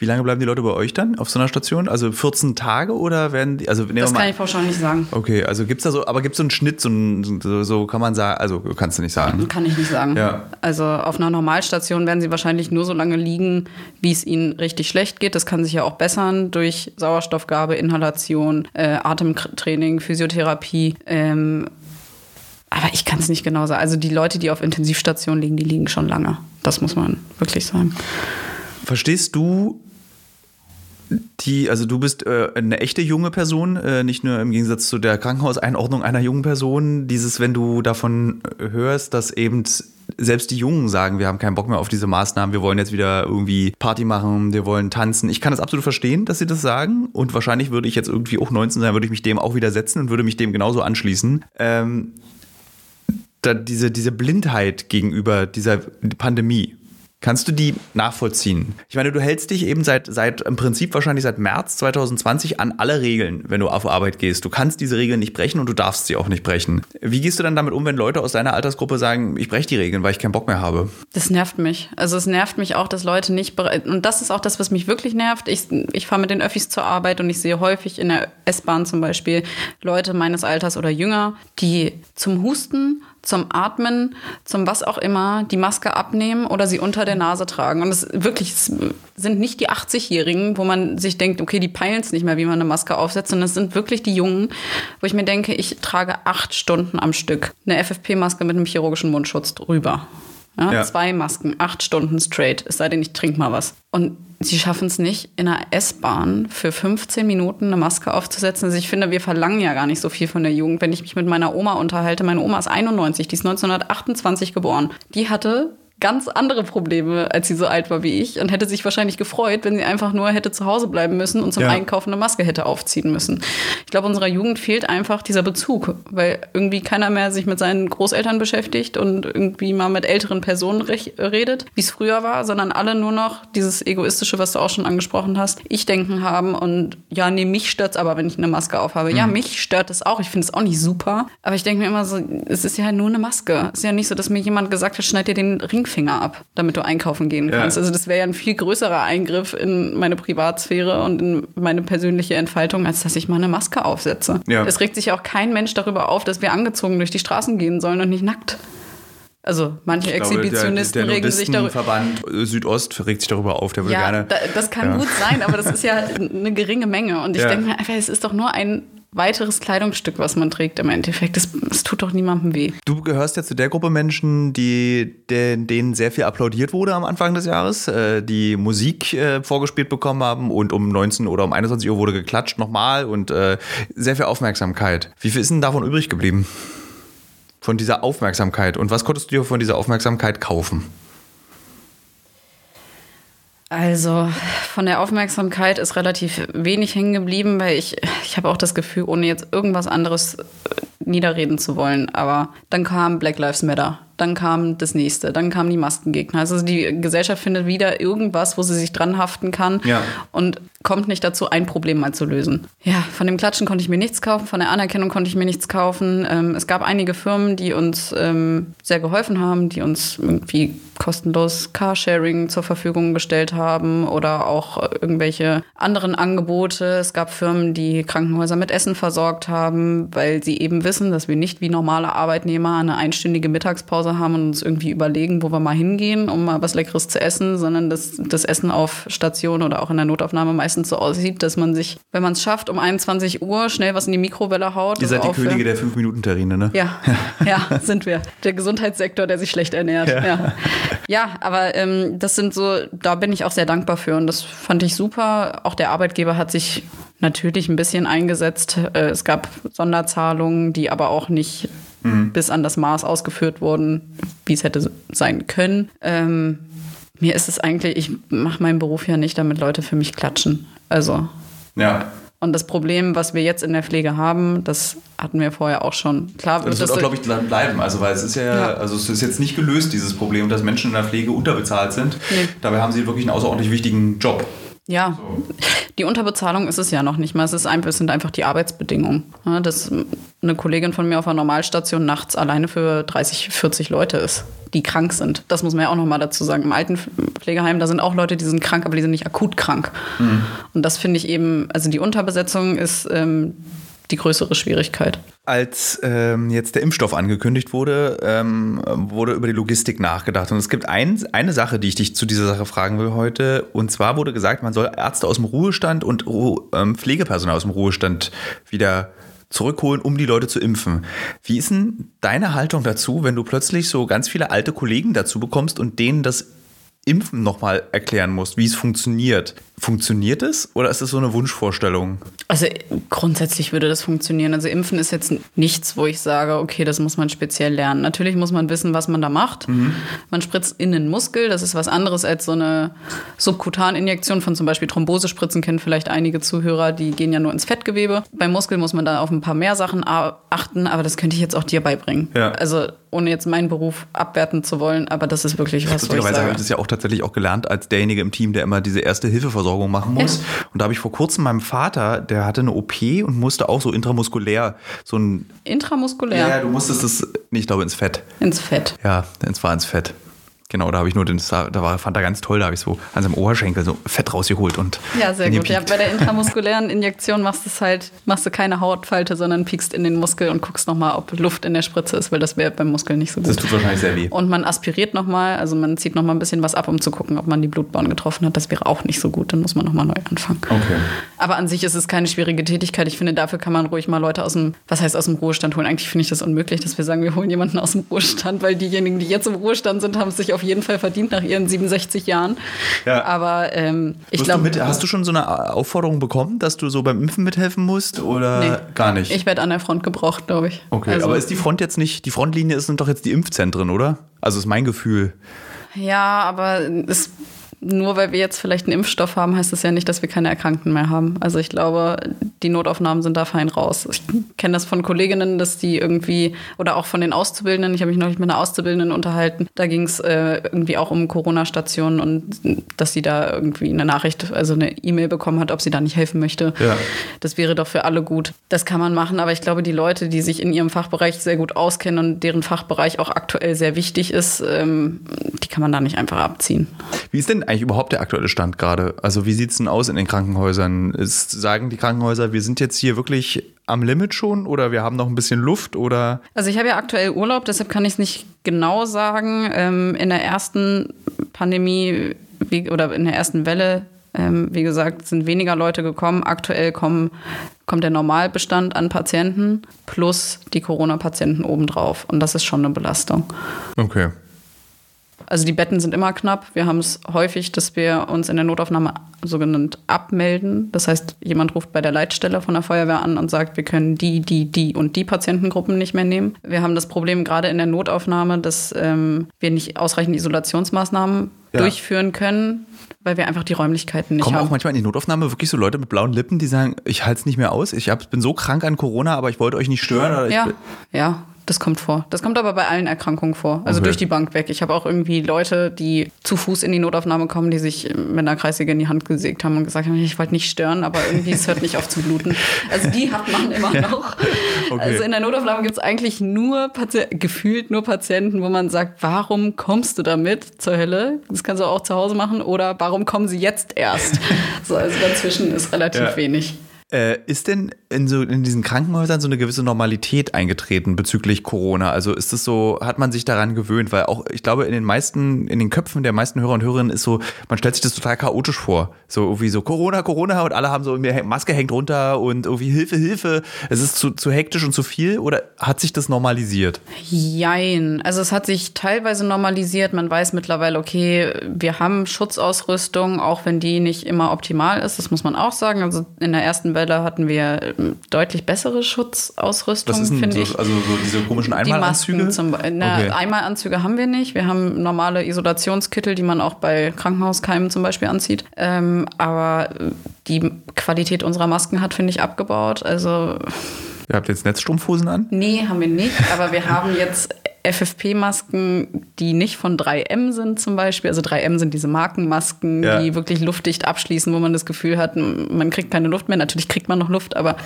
Wie lange bleiben die Leute bei euch dann auf so einer Station? Also 14 Tage oder werden die, also Das kann ich pauschal nicht sagen. Okay, also gibt es da so, aber gibt es so einen Schnitt, so, so, so, kann man sagen, also kannst du nicht sagen. Kann ich nicht sagen. Ja. Also auf einer Normalstation werden sie wahrscheinlich nur so lange liegen, wie es ihnen richtig schlecht geht. Das kann sich ja auch bessern durch Sauerstoffgabe, Inhalation, äh, Atemtraining, Physiotherapie. Ähm, aber ich kann es nicht genau sagen. Also die Leute, die auf Intensivstationen liegen, die liegen schon lange. Das muss man wirklich sagen. Verstehst du die, also du bist äh, eine echte junge Person, äh, nicht nur im Gegensatz zu der Krankenhauseinordnung einer jungen Person. Dieses, wenn du davon hörst, dass eben selbst die Jungen sagen, wir haben keinen Bock mehr auf diese Maßnahmen, wir wollen jetzt wieder irgendwie Party machen, wir wollen tanzen. Ich kann das absolut verstehen, dass sie das sagen. Und wahrscheinlich würde ich jetzt irgendwie auch 19 sein, würde ich mich dem auch widersetzen und würde mich dem genauso anschließen. Ähm, da diese, diese Blindheit gegenüber dieser Pandemie, Kannst du die nachvollziehen? Ich meine, du hältst dich eben seit, seit im Prinzip wahrscheinlich seit März 2020 an alle Regeln, wenn du auf Arbeit gehst. Du kannst diese Regeln nicht brechen und du darfst sie auch nicht brechen. Wie gehst du dann damit um, wenn Leute aus deiner Altersgruppe sagen, ich breche die Regeln, weil ich keinen Bock mehr habe? Das nervt mich. Also es nervt mich auch, dass Leute nicht. Und das ist auch das, was mich wirklich nervt. Ich, ich fahre mit den Öffis zur Arbeit und ich sehe häufig in der S-Bahn zum Beispiel Leute meines Alters oder jünger, die zum Husten zum Atmen, zum was auch immer, die Maske abnehmen oder sie unter der Nase tragen. Und es wirklich es sind nicht die 80-Jährigen, wo man sich denkt, okay, die peilen es nicht mehr, wie man eine Maske aufsetzt, sondern es sind wirklich die Jungen, wo ich mir denke, ich trage acht Stunden am Stück eine FFP-Maske mit einem chirurgischen Mundschutz drüber. Ja, ja. Zwei Masken, acht Stunden straight, es sei denn, ich trinke mal was. Und sie schaffen es nicht, in einer S-Bahn für 15 Minuten eine Maske aufzusetzen. Also ich finde, wir verlangen ja gar nicht so viel von der Jugend. Wenn ich mich mit meiner Oma unterhalte, meine Oma ist 91, die ist 1928 geboren. Die hatte ganz andere Probleme, als sie so alt war wie ich und hätte sich wahrscheinlich gefreut, wenn sie einfach nur hätte zu Hause bleiben müssen und zum ja. Einkaufen eine Maske hätte aufziehen müssen. Ich glaube, unserer Jugend fehlt einfach dieser Bezug, weil irgendwie keiner mehr sich mit seinen Großeltern beschäftigt und irgendwie mal mit älteren Personen redet, wie es früher war, sondern alle nur noch dieses egoistische, was du auch schon angesprochen hast, ich denken haben und ja, nee, mich stört's aber, wenn ich eine Maske aufhabe. Mhm. Ja, mich stört es auch. Ich finde es auch nicht super, aber ich denke mir immer so, es ist ja nur eine Maske. Es ist ja nicht so, dass mir jemand gesagt hat, schneid dir den Ring Ringfinger ab, damit du einkaufen gehen kannst. Ja. Also das wäre ja ein viel größerer Eingriff in meine Privatsphäre und in meine persönliche Entfaltung, als dass ich mal eine Maske aufsetze. Ja. Es regt sich auch kein Mensch darüber auf, dass wir angezogen durch die Straßen gehen sollen und nicht nackt. Also manche glaube, Exhibitionisten der, der regen sich darüber. Verband Südost regt sich darüber auf, der würde ja, gerne. Da, das kann ja. gut sein, aber das ist ja [LAUGHS] eine geringe Menge. Und ich ja. denke mir einfach, es ist doch nur ein weiteres Kleidungsstück, was man trägt im Endeffekt. Das, tut doch niemandem weh. Du gehörst ja zu der Gruppe Menschen, die, denen sehr viel applaudiert wurde am Anfang des Jahres, äh, die Musik äh, vorgespielt bekommen haben und um 19 oder um 21 Uhr wurde geklatscht nochmal und äh, sehr viel Aufmerksamkeit. Wie viel ist denn davon übrig geblieben? Von dieser Aufmerksamkeit. Und was konntest du dir von dieser Aufmerksamkeit kaufen? Also von der Aufmerksamkeit ist relativ wenig hängen geblieben, weil ich, ich habe auch das Gefühl, ohne jetzt irgendwas anderes niederreden zu wollen. Aber dann kam Black Lives Matter, dann kam das nächste, dann kamen die Maskengegner. Also die Gesellschaft findet wieder irgendwas, wo sie sich dran haften kann ja. und kommt nicht dazu, ein Problem mal zu lösen. Ja, von dem Klatschen konnte ich mir nichts kaufen, von der Anerkennung konnte ich mir nichts kaufen. Ähm, es gab einige Firmen, die uns ähm, sehr geholfen haben, die uns irgendwie kostenlos Carsharing zur Verfügung gestellt haben oder auch irgendwelche anderen Angebote. Es gab Firmen, die Krankenhäuser mit Essen versorgt haben, weil sie eben wissen, dass wir nicht wie normale Arbeitnehmer eine einstündige Mittagspause haben und uns irgendwie überlegen, wo wir mal hingehen, um mal was Leckeres zu essen, sondern dass das Essen auf Station oder auch in der Notaufnahme meistens so aussieht, dass man sich, wenn man es schafft, um 21 Uhr schnell was in die Mikrowelle haut. Ihr seid die Könige der 5-Minuten-Terrine, ne? Ja, [LAUGHS] ja, sind wir. Der Gesundheitssektor, der sich schlecht ernährt. Ja. ja. Ja, aber ähm, das sind so, da bin ich auch sehr dankbar für und das fand ich super. Auch der Arbeitgeber hat sich natürlich ein bisschen eingesetzt. Äh, es gab Sonderzahlungen, die aber auch nicht mhm. bis an das Maß ausgeführt wurden, wie es hätte sein können. Ähm, mir ist es eigentlich, ich mache meinen Beruf ja nicht, damit Leute für mich klatschen. Also. Ja. Und das Problem, was wir jetzt in der Pflege haben, das hatten wir vorher auch schon. Klar, das wird auch, glaube ich, bleiben. Also, weil es ist ja, ja, also es ist jetzt nicht gelöst, dieses Problem, dass Menschen in der Pflege unterbezahlt sind. Nee. Dabei haben sie wirklich einen außerordentlich wichtigen Job. Ja, so. die Unterbezahlung ist es ja noch nicht mal. Es, ist einfach, es sind einfach die Arbeitsbedingungen. Ja, dass eine Kollegin von mir auf einer Normalstation nachts alleine für 30, 40 Leute ist, die krank sind. Das muss man ja auch noch mal dazu sagen. Im alten Pflegeheim, da sind auch Leute, die sind krank, aber die sind nicht akut krank. Mhm. Und das finde ich eben, also die Unterbesetzung ist ähm, die größere Schwierigkeit. Als ähm, jetzt der Impfstoff angekündigt wurde, ähm, wurde über die Logistik nachgedacht. Und es gibt ein, eine Sache, die ich dich zu dieser Sache fragen will heute. Und zwar wurde gesagt, man soll Ärzte aus dem Ruhestand und ähm, Pflegepersonal aus dem Ruhestand wieder zurückholen, um die Leute zu impfen. Wie ist denn deine Haltung dazu, wenn du plötzlich so ganz viele alte Kollegen dazu bekommst und denen das Impfen nochmal erklären musst, wie es funktioniert? Funktioniert es oder ist es so eine Wunschvorstellung? Also grundsätzlich würde das funktionieren. Also Impfen ist jetzt nichts, wo ich sage, okay, das muss man speziell lernen. Natürlich muss man wissen, was man da macht. Mhm. Man spritzt in den Muskel, das ist was anderes als so eine Subkutaninjektion von zum Beispiel Thrombosespritzen, kennen vielleicht einige Zuhörer, die gehen ja nur ins Fettgewebe. Beim Muskel muss man da auf ein paar mehr Sachen achten, aber das könnte ich jetzt auch dir beibringen. Ja. Also ohne jetzt meinen Beruf abwerten zu wollen, aber das ist wirklich was, was ich sage. habe ich das ja auch tatsächlich auch gelernt als derjenige im Team, der immer diese erste Hilfeversorgung Versorgung machen muss. Und da habe ich vor kurzem meinem Vater, der hatte eine OP und musste auch so intramuskulär so ein. Intramuskulär? Ja, du musstest das, nee, ich glaube, ins Fett. Ins Fett. Ja, ins war ins Fett. Genau, da habe ich nur den, da war, fand er ganz toll, da habe ich so an seinem Oberschenkel so Fett rausgeholt und. Ja, sehr gut. Ja, bei der intramuskulären Injektion machst du halt, machst du keine Hautfalte, sondern piekst in den Muskel und guckst nochmal, ob Luft in der Spritze ist, weil das wäre beim Muskel nicht so gut. Das tut wahrscheinlich sehr weh. Und man aspiriert nochmal, also man zieht nochmal ein bisschen was ab, um zu gucken, ob man die Blutbahn getroffen hat. Das wäre auch nicht so gut, dann muss man nochmal neu anfangen. Okay. Aber an sich ist es keine schwierige Tätigkeit. Ich finde, dafür kann man ruhig mal Leute aus dem, was heißt aus dem Ruhestand holen? Eigentlich finde ich das unmöglich, dass wir sagen, wir holen jemanden aus dem Ruhestand, weil diejenigen, die jetzt im Ruhestand sind, haben es sich auf jeden Fall verdient nach ihren 67 Jahren. Ja. Aber ähm, ich glaube. Hast du schon so eine Aufforderung bekommen, dass du so beim Impfen mithelfen musst oder nee, gar nicht? Ich werde an der Front gebraucht, glaube ich. Okay, also, aber ist die Front jetzt nicht, die Frontlinie sind doch jetzt die Impfzentren, oder? Also ist mein Gefühl. Ja, aber es nur weil wir jetzt vielleicht einen Impfstoff haben, heißt das ja nicht, dass wir keine Erkrankten mehr haben. Also ich glaube, die Notaufnahmen sind da fein raus. Ich kenne das von Kolleginnen, dass die irgendwie, oder auch von den Auszubildenden, ich habe mich neulich mit einer Auszubildenden unterhalten, da ging es äh, irgendwie auch um Corona-Stationen und dass sie da irgendwie eine Nachricht, also eine E-Mail bekommen hat, ob sie da nicht helfen möchte. Ja. Das wäre doch für alle gut. Das kann man machen, aber ich glaube, die Leute, die sich in ihrem Fachbereich sehr gut auskennen und deren Fachbereich auch aktuell sehr wichtig ist, ähm, die kann man da nicht einfach abziehen. Wie ist denn eigentlich überhaupt der aktuelle Stand gerade? Also wie sieht es denn aus in den Krankenhäusern? Ist, sagen die Krankenhäuser, wir sind jetzt hier wirklich am Limit schon oder wir haben noch ein bisschen Luft oder? Also ich habe ja aktuell Urlaub, deshalb kann ich es nicht genau sagen. Ähm, in der ersten Pandemie wie, oder in der ersten Welle ähm, wie gesagt, sind weniger Leute gekommen. Aktuell kommen, kommt der Normalbestand an Patienten plus die Corona-Patienten obendrauf. Und das ist schon eine Belastung. Okay. Also die Betten sind immer knapp. Wir haben es häufig, dass wir uns in der Notaufnahme sogenannt abmelden. Das heißt, jemand ruft bei der Leitstelle von der Feuerwehr an und sagt, wir können die, die, die und die Patientengruppen nicht mehr nehmen. Wir haben das Problem gerade in der Notaufnahme, dass ähm, wir nicht ausreichend Isolationsmaßnahmen ja. durchführen können, weil wir einfach die Räumlichkeiten nicht Kommen haben. auch manchmal in die Notaufnahme wirklich so Leute mit blauen Lippen, die sagen, ich halte es nicht mehr aus, ich hab, bin so krank an Corona, aber ich wollte euch nicht stören. ja, ja, das kommt vor. Das kommt aber bei allen Erkrankungen vor. Also okay. durch die Bank weg. Ich habe auch irgendwie Leute, die zu Fuß in die Notaufnahme kommen, die sich mit einer Kreissäge in die Hand gesägt haben und gesagt haben, ich wollte nicht stören, aber irgendwie es hört nicht auf zu bluten. Also die hat man immer noch. [LAUGHS] Okay. Also in der Notaufnahme gibt es eigentlich nur gefühlt nur Patienten, wo man sagt, warum kommst du damit zur Hölle? Das kannst du auch zu Hause machen. Oder warum kommen sie jetzt erst? [LAUGHS] so, also dazwischen ist relativ ja. wenig. Äh, ist denn in, so, in diesen Krankenhäusern so eine gewisse Normalität eingetreten bezüglich Corona? Also ist es so, hat man sich daran gewöhnt? Weil auch, ich glaube, in den meisten, in den Köpfen der meisten Hörer und Hörerinnen ist so, man stellt sich das total chaotisch vor. So irgendwie so Corona, Corona und alle haben so, Maske hängt runter und irgendwie Hilfe, Hilfe. Es ist zu, zu hektisch und zu viel oder hat sich das normalisiert? Jein. Also es hat sich teilweise normalisiert. Man weiß mittlerweile, okay, wir haben Schutzausrüstung, auch wenn die nicht immer optimal ist. Das muss man auch sagen. Also in der ersten Welle hatten wir ähm, deutlich bessere Schutzausrüstung, finde so, ich. also so diese komischen Die Einmalanzüge? Masken zum. Na, Okay. Einmalanzüge haben wir nicht. Wir haben normale Isolationskittel, die man auch bei Krankenhauskeimen zum Beispiel anzieht. Ähm, aber die Qualität unserer Masken hat, finde ich, abgebaut. Also Ihr habt jetzt Netzstrumpfhosen an? Nee, haben wir nicht, aber wir haben jetzt FFP-Masken, die nicht von 3M sind zum Beispiel. Also 3M sind diese Markenmasken, Ja. die wirklich luftdicht abschließen, wo man das Gefühl hat, man kriegt keine Luft mehr. Natürlich kriegt man noch Luft, aber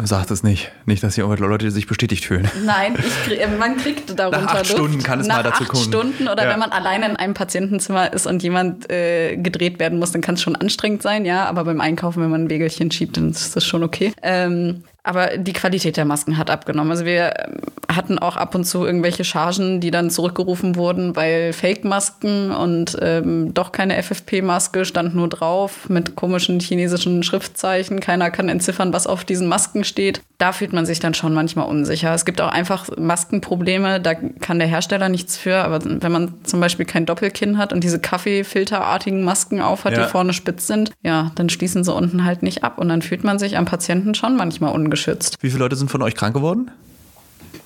Sagt es nicht. Nicht, dass hier Leute sich bestätigt fühlen. nein, krieg, äh, man kriegt darunter Nach acht Luft. Stunden kann es Nach mal dazu acht kommen. Stunden oder Ja. wenn man alleine in einem Patientenzimmer ist und jemand äh, gedreht werden muss, dann kann es schon anstrengend sein, ja. Aber beim Einkaufen, wenn man ein Wägelchen schiebt, dann ist das schon okay. Ähm, aber die Qualität der Masken hat abgenommen. Also wir ähm, hatten auch ab und zu irgendwelche Chargen, die dann zurückgerufen wurden, weil Fake-Masken und ähm, doch keine FFP-Maske stand nur drauf mit komischen chinesischen Schriftzeichen. Keiner kann entziffern, was auf diesen Masken steht. Da fühlt man sich dann schon manchmal unsicher. Es gibt auch einfach Maskenprobleme, da kann der Hersteller nichts für. Aber wenn man zum Beispiel kein Doppelkinn hat und diese Kaffeefilterartigen Masken aufhat, Ja. die vorne spitz sind, ja, dann schließen sie unten halt nicht ab. Und dann fühlt man sich am Patienten schon manchmal ungeschützt. Wie viele Leute sind von euch krank geworden?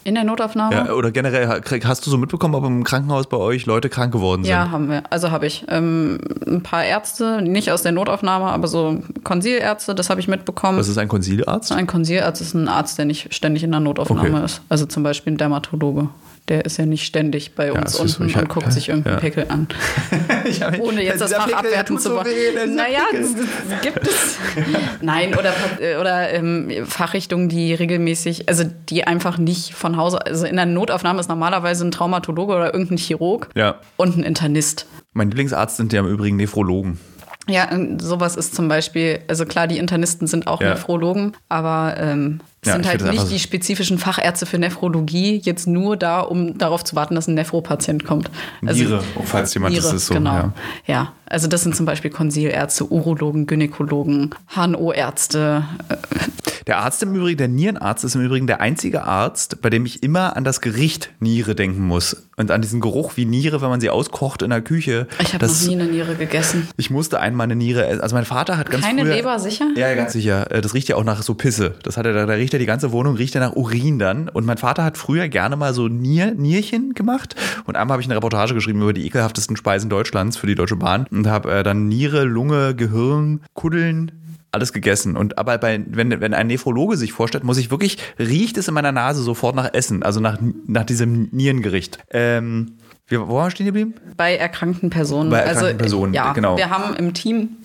In der Notaufnahme? Ja, oder generell, hast du so mitbekommen, ob im Krankenhaus bei euch Leute krank geworden sind? Ja, haben wir. Also habe ich. Ähm, ein paar Ärzte, nicht aus der Notaufnahme, aber so Konsilärzte, das habe ich mitbekommen. Was ist ein Konsilarzt? ein Konsilarzt ist ein Arzt, der nicht ständig in der Notaufnahme Okay. ist. Also zum Beispiel ein Dermatologe. Der ist ja nicht ständig bei uns so, unten und hab- guckt sich irgendeinen ja. Pickel an. [LAUGHS] Hab- [LAUGHS] Ohne jetzt das Dieser Fach Pickel, abwerten zu wollen. naja, das, das gibt es. [LAUGHS] Nein, oder, oder ähm, Fachrichtungen, die regelmäßig, also die einfach nicht von Hause, also in der Notaufnahme ist normalerweise ein Traumatologe oder irgendein Chirurg Ja. und ein Internist. Mein Lieblingsarzt sind ja im Übrigen Nephrologen. Ja, sowas ist zum Beispiel, also klar, die Internisten sind auch Ja. Nephrologen, aber ähm, es Ja, sind halt nicht die spezifischen Fachärzte für Nephrologie jetzt nur da, um darauf zu warten, dass ein Nephropatient kommt. Also, Niere, falls jemand das ist so. genau. Ja. Ja. also das sind zum Beispiel Konsilärzte, Urologen, Gynäkologen, HNO-Ärzte. Der Arzt im Übrigen, der Nierenarzt ist im Übrigen der einzige Arzt, bei dem ich immer an das Gericht Niere denken muss. Und an diesen Geruch wie Niere, wenn man sie auskocht in der Küche. Ich habe noch nie eine Niere gegessen. Ich musste einmal eine Niere, essen. also mein Vater hat ganz Keine früher, Leber, sicher? Ja, ganz sicher. Äh, Das riecht ja auch nach so Pisse. Das hat er, da da riecht ja die ganze Wohnung, riecht ja nach Urin dann. Und mein Vater hat früher gerne mal so Nier, Nierchen gemacht. Und einmal habe ich eine Reportage geschrieben über die ekelhaftesten Speisen Deutschlands für die Deutsche Bahn und habe äh, dann Niere, Lunge, Gehirn, Kuddeln, alles gegessen. Und aber bei, wenn, wenn ein Nephrologe sich vorstellt, muss ich wirklich, riecht es in meiner Nase sofort nach Essen, also nach, nach diesem Nierengericht. Ähm, wir, wo waren wir stehen geblieben? Bei erkrankten Personen. Bei erkrankten also, Personen, ja, genau. Wir haben im Team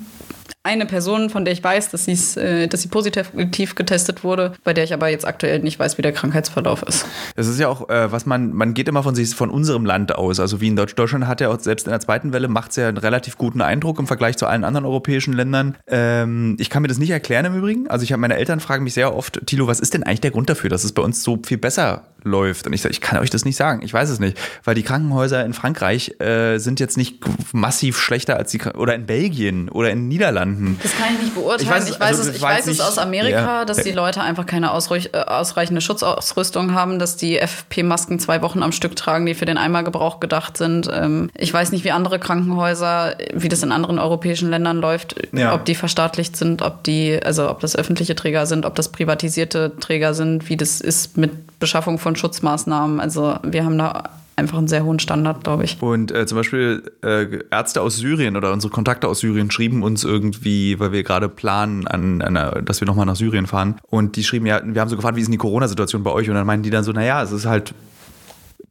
eine Person, von der ich weiß, dass, äh, dass sie positiv getestet wurde, bei der ich aber jetzt aktuell nicht weiß, wie der Krankheitsverlauf ist. Das ist ja auch, äh, was man, man geht immer von sich, von unserem Land aus. Also wie in Deutsch, Deutschland hat ja auch selbst in der zweiten Welle macht es ja einen relativ guten Eindruck im Vergleich zu allen anderen europäischen Ländern. Ähm, ich kann mir das nicht erklären im Übrigen. Also ich habe meine Eltern fragen mich sehr oft, Tilo, was ist denn eigentlich der Grund dafür, dass es bei uns so viel besser läuft? Und ich sage, ich kann euch das nicht sagen. Ich weiß es nicht, weil die Krankenhäuser in Frankreich äh, sind jetzt nicht massiv schlechter als die oder in Belgien oder in den Niederlanden. Das kann ich nicht beurteilen. Ich weiß es- Ich weiß, also es, ich weiß jetzt es aus Amerika, ja. dass die Leute einfach keine äh, ausreichende Schutzausrüstung haben, dass die FFP-Masken zwei Wochen am Stück tragen, die für den Einmalgebrauch gedacht sind. Ähm, ich weiß nicht, wie andere Krankenhäuser, wie das in anderen europäischen Ländern läuft, Ja. ob die verstaatlicht sind, ob die, also ob das öffentliche Träger sind, ob das privatisierte Träger sind, wie das ist mit Beschaffung von Schutzmaßnahmen. Also wir haben da einfach einen sehr hohen Standard, glaube ich. Und äh, zum Beispiel äh, Ärzte aus Syrien oder unsere Kontakte aus Syrien schrieben uns irgendwie, weil wir gerade planen, an, an dass wir nochmal nach Syrien fahren. Und die schrieben ja, wir haben so gefragt, wie ist denn die Corona-Situation bei euch? Und dann meinten die dann so, naja, es ist halt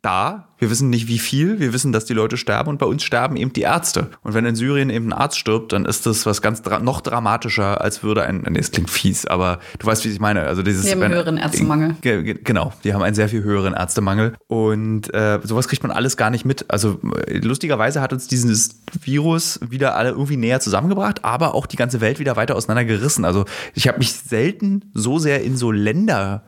da. Wir wissen nicht, wie viel. Wir wissen, dass die Leute sterben und bei uns sterben eben die Ärzte. Und wenn in Syrien eben ein Arzt stirbt, dann ist das was ganz dra noch dramatischer, als würde ein, nee, es klingt fies, aber du weißt, wie ich meine. Also dieses, Wir haben einen höheren Ärztemangel. Ge- ge- Genau, die haben einen sehr viel höheren Ärztemangel und äh, sowas kriegt man alles gar nicht mit. Also äh, lustigerweise hat uns dieses Virus wieder alle irgendwie näher zusammengebracht, aber auch die ganze Welt wieder weiter auseinandergerissen. Also ich habe mich selten so sehr in so Länder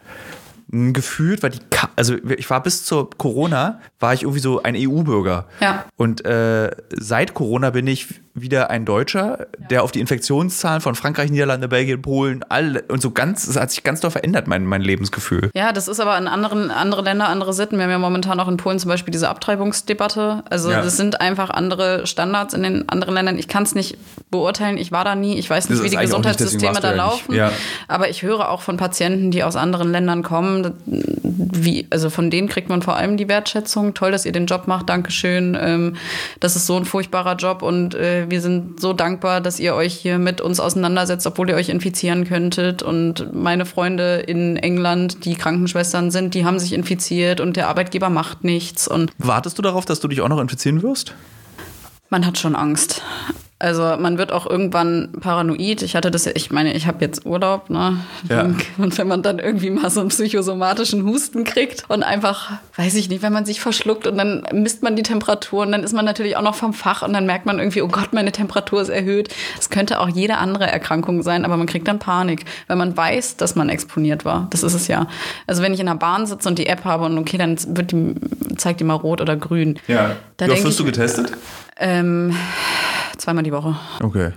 gefühlt, weil die, Ka also ich war bis zur Corona, war ich irgendwie so ein EU-Bürger. Ja. Und äh, seit Corona bin ich wieder ein Deutscher, der auf die Infektionszahlen von Frankreich, Niederlande, Belgien, Polen, all und so ganz, es hat sich ganz doll verändert, mein, mein Lebensgefühl. Ja, das ist aber in anderen andere Länder, andere Sitten. Wir haben ja momentan auch in Polen zum Beispiel diese Abtreibungsdebatte. Also Ja. das sind einfach andere Standards in den anderen Ländern. Ich kann es nicht beurteilen. Ich war da nie. Ich weiß nicht, Das wie die nicht, Gesundheitssysteme du da laufen. nicht. Ja. Aber ich höre auch von Patienten, die aus anderen Ländern kommen, wie, also von denen kriegt man vor allem die Wertschätzung. Toll, dass ihr den Job macht. Dankeschön. Ähm, das ist so ein furchtbarer Job und äh, wir sind so dankbar, dass ihr euch hier mit uns auseinandersetzt, obwohl ihr euch infizieren könntet. Und meine Freunde in England, die Krankenschwestern sind, die haben sich infiziert und der Arbeitgeber macht nichts. Und Wartest du darauf, dass du dich auch noch infizieren wirst? man hat schon Angst. Also man wird auch irgendwann paranoid. Ich hatte das, ja- ich meine, ich habe jetzt Urlaub, ne? Ja. Und wenn man dann irgendwie mal so einen psychosomatischen Husten kriegt und einfach, weiß ich nicht, wenn man sich verschluckt und dann misst man die Temperatur und dann ist man natürlich auch noch vom Fach und dann merkt man irgendwie, oh Gott, meine Temperatur ist erhöht. Es könnte auch jede andere Erkrankung sein, aber man kriegt dann Panik, weil man weiß, dass man exponiert war. Das ist es ja. Also wenn ich in der Bahn sitze und die App habe und okay, dann wird die, zeigt die mal rot oder grün. Ja. Da Wie oft wirst du getestet? Ähm, zweimal die Woche. Okay.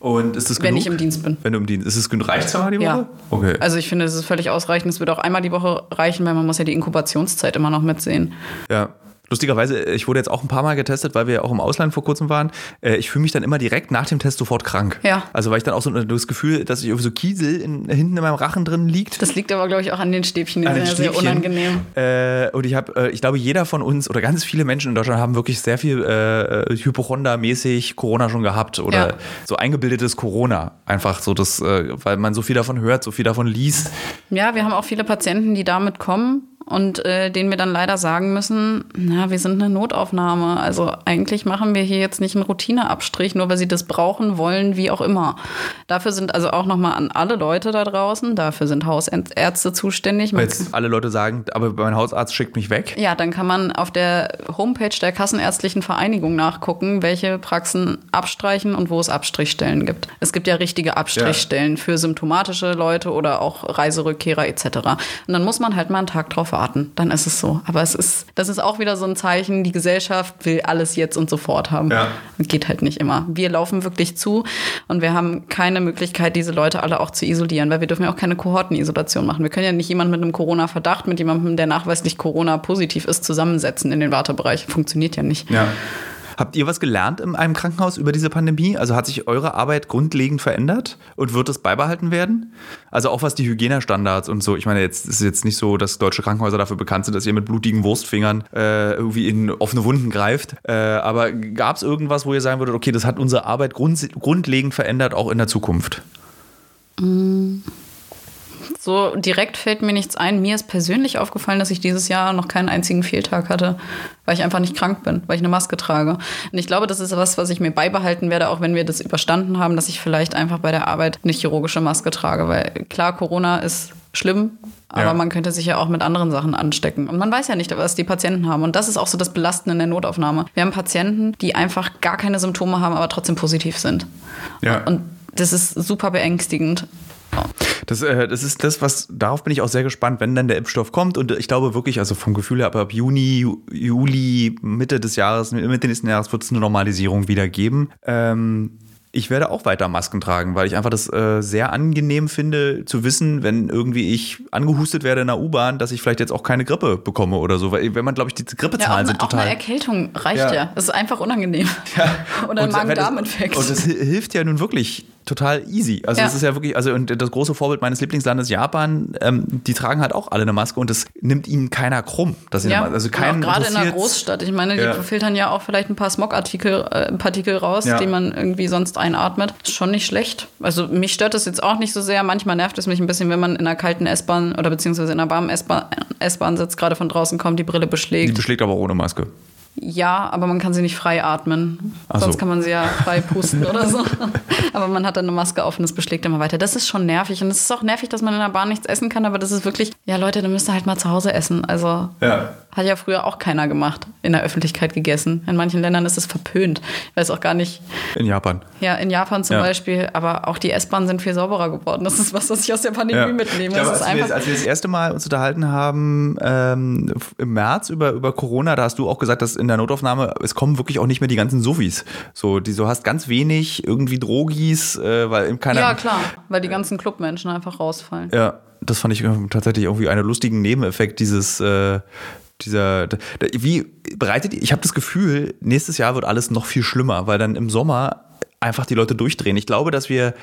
Und ist das Wenn genug? ich im Dienst bin. Wenn du im Dienst Ist es genug? Reicht zweimal die Woche? Ja. Okay. Also ich finde, es ist völlig ausreichend. Es wird auch einmal die Woche reichen, weil man muss ja die Inkubationszeit immer noch mitsehen. Ja. Lustigerweise, ich wurde jetzt auch ein paar Mal getestet, weil wir ja auch im Ausland vor kurzem waren. Äh, Ich fühle mich dann immer direkt nach dem Test sofort krank. Ja. Also weil ich dann auch so das Gefühl, dass ich irgendwie so Kiesel in, hinten in meinem Rachen drin liegt. Das liegt aber, glaube ich, auch an den Stäbchen. Die An den sehr Stäbchen. unangenehm. Äh, und ich habe, äh, ich glaube, jeder von uns oder ganz viele Menschen in Deutschland haben wirklich sehr viel äh, Hypochonder-mäßig Corona schon gehabt oder Ja. so eingebildetes Corona. Einfach so das, äh, weil man so viel davon hört, so viel davon liest. Ja, wir haben auch viele Patienten, die damit kommen und äh, denen wir dann leider sagen müssen, na, wir sind eine Notaufnahme. Also eigentlich machen wir hier jetzt nicht einen Routineabstrich, nur weil sie das brauchen wollen, wie auch immer. Dafür sind also auch nochmal an alle Leute da draußen, dafür sind Hausärzte zuständig. Weil Man jetzt alle Leute sagen, aber mein Hausarzt schickt mich weg. Ja, dann kann man auf der Homepage der Kassenärztlichen Vereinigung nachgucken, welche Praxen abstreichen und wo es Abstrichstellen gibt. Es gibt ja richtige Abstrichstellen für symptomatische Leute oder auch Reiserückkehrer etc. Und dann muss man halt mal einen Tag drauf warten. Dann ist es so. Aber es ist, das ist auch wieder so ein Zeichen, die Gesellschaft will alles jetzt und sofort haben. Ja. Geht halt nicht immer. Wir laufen wirklich zu und wir haben keine Möglichkeit, diese Leute alle auch zu isolieren, weil wir dürfen ja auch keine Kohortenisolation machen. Wir können ja nicht jemanden mit einem Corona-Verdacht mit jemandem, der nachweislich Corona-positiv ist, zusammensetzen in den Wartebereich. Funktioniert ja nicht. Ja. Habt ihr was gelernt in einem Krankenhaus über diese Pandemie? Also hat sich eure Arbeit grundlegend verändert und wird es beibehalten werden? Also auch was die Hygienestandards und so. Ich meine, jetzt ist jetzt nicht so, dass deutsche Krankenhäuser dafür bekannt sind, dass ihr mit blutigen Wurstfingern äh, irgendwie in offene Wunden greift. Äh, aber gab es irgendwas, wo ihr sagen würdet, okay, das hat unsere Arbeit grunds- grundlegend verändert, auch in der Zukunft? So direkt fällt mir nichts ein. Mir ist persönlich aufgefallen, dass ich dieses Jahr noch keinen einzigen Fehltag hatte, weil ich einfach nicht krank bin, weil ich eine Maske trage. Und ich glaube, das ist was, was ich mir beibehalten werde, auch wenn wir das überstanden haben, dass ich vielleicht einfach bei der Arbeit eine chirurgische Maske trage. Weil klar, Corona ist schlimm, aber Ja. man könnte sich ja auch mit anderen Sachen anstecken. Und man weiß ja nicht, was die Patienten haben. Und das ist auch so das Belastende in der Notaufnahme. Wir haben Patienten, die einfach gar keine Symptome haben, aber trotzdem positiv sind. Ja. Und das ist super beängstigend. Das, äh, das ist das, was, darauf bin ich auch sehr gespannt, wenn dann der Impfstoff kommt. Und ich glaube wirklich, also vom Gefühl her, aber ab Juni, Ju- Juli, Mitte des Jahres, Mitte nächsten Jahres wird es eine Normalisierung wieder geben. Ähm, ich werde auch weiter Masken tragen, weil ich einfach das äh, sehr angenehm finde, zu wissen, wenn irgendwie ich angehustet werde in der U-Bahn, dass ich vielleicht jetzt auch keine Grippe bekomme oder so. Weil wenn man, glaube ich, die Ja, Grippezahlen sind eine, auch eine total. Erkältung reicht Ja. ja. Das ist einfach unangenehm. [LAUGHS] Oder ein Magen-Darm-Infekt. Und das hi- hilft ja nun wirklich total easy. Also Ja. es ist ja wirklich, also und das große Vorbild meines Lieblingslandes Japan, ähm, die tragen halt auch alle eine Maske und das nimmt ihnen keiner krumm. Dass sie Ja, eine Ma- also auch gerade in einer. Großstadt. Ich meine, die Ja. filtern ja auch vielleicht ein paar Smog-Partikel äh, Partikel raus, Ja. die man irgendwie sonst einatmet. Ist schon nicht schlecht. Also mich stört das jetzt auch nicht so sehr. Manchmal nervt es mich ein bisschen, wenn man in einer kalten S-Bahn oder beziehungsweise in einer warmen S-Bahn S-Bahn sitzt, gerade von draußen kommt, die Brille Die beschlägt. beschlägt aber ohne Maske. Ja, aber man kann sie nicht frei atmen. Ach Sonst so. kann man sie ja frei [LAUGHS] pusten oder so. Aber man hat dann eine Maske auf und es beschlägt immer weiter. Das ist schon nervig. Und es ist auch nervig, dass man in der Bahn nichts essen kann, aber das ist wirklich, ja Leute, dann müsst ihr halt mal zu Hause essen. Also Ja. hat ja früher auch keiner gemacht, in der Öffentlichkeit gegessen. In manchen Ländern ist es verpönt. Ich weiß auch gar nicht, In Japan. ja, in Japan zum Ja. Beispiel, aber auch die S-Bahnen sind viel sauberer geworden. Das ist was, was ich aus der Pandemie Ja. mitnehme. Glaube, als, wir, als wir das erste Mal uns unterhalten haben ähm, im März über, über Corona, da hast du auch gesagt, dass in in der Notaufnahme, es kommen wirklich auch nicht mehr die ganzen Suffis. So, die, so hast ganz wenig irgendwie Drogis, äh, weil keiner. Ja, klar, weil die ganzen Clubmenschen einfach rausfallen. Ja, das fand ich tatsächlich irgendwie einen lustigen Nebeneffekt dieses. Äh, dieser, wie bereitet ihr, ich habe das Gefühl, nächstes Jahr wird alles noch viel schlimmer, weil dann im Sommer einfach die Leute durchdrehen. Ich glaube, dass wir,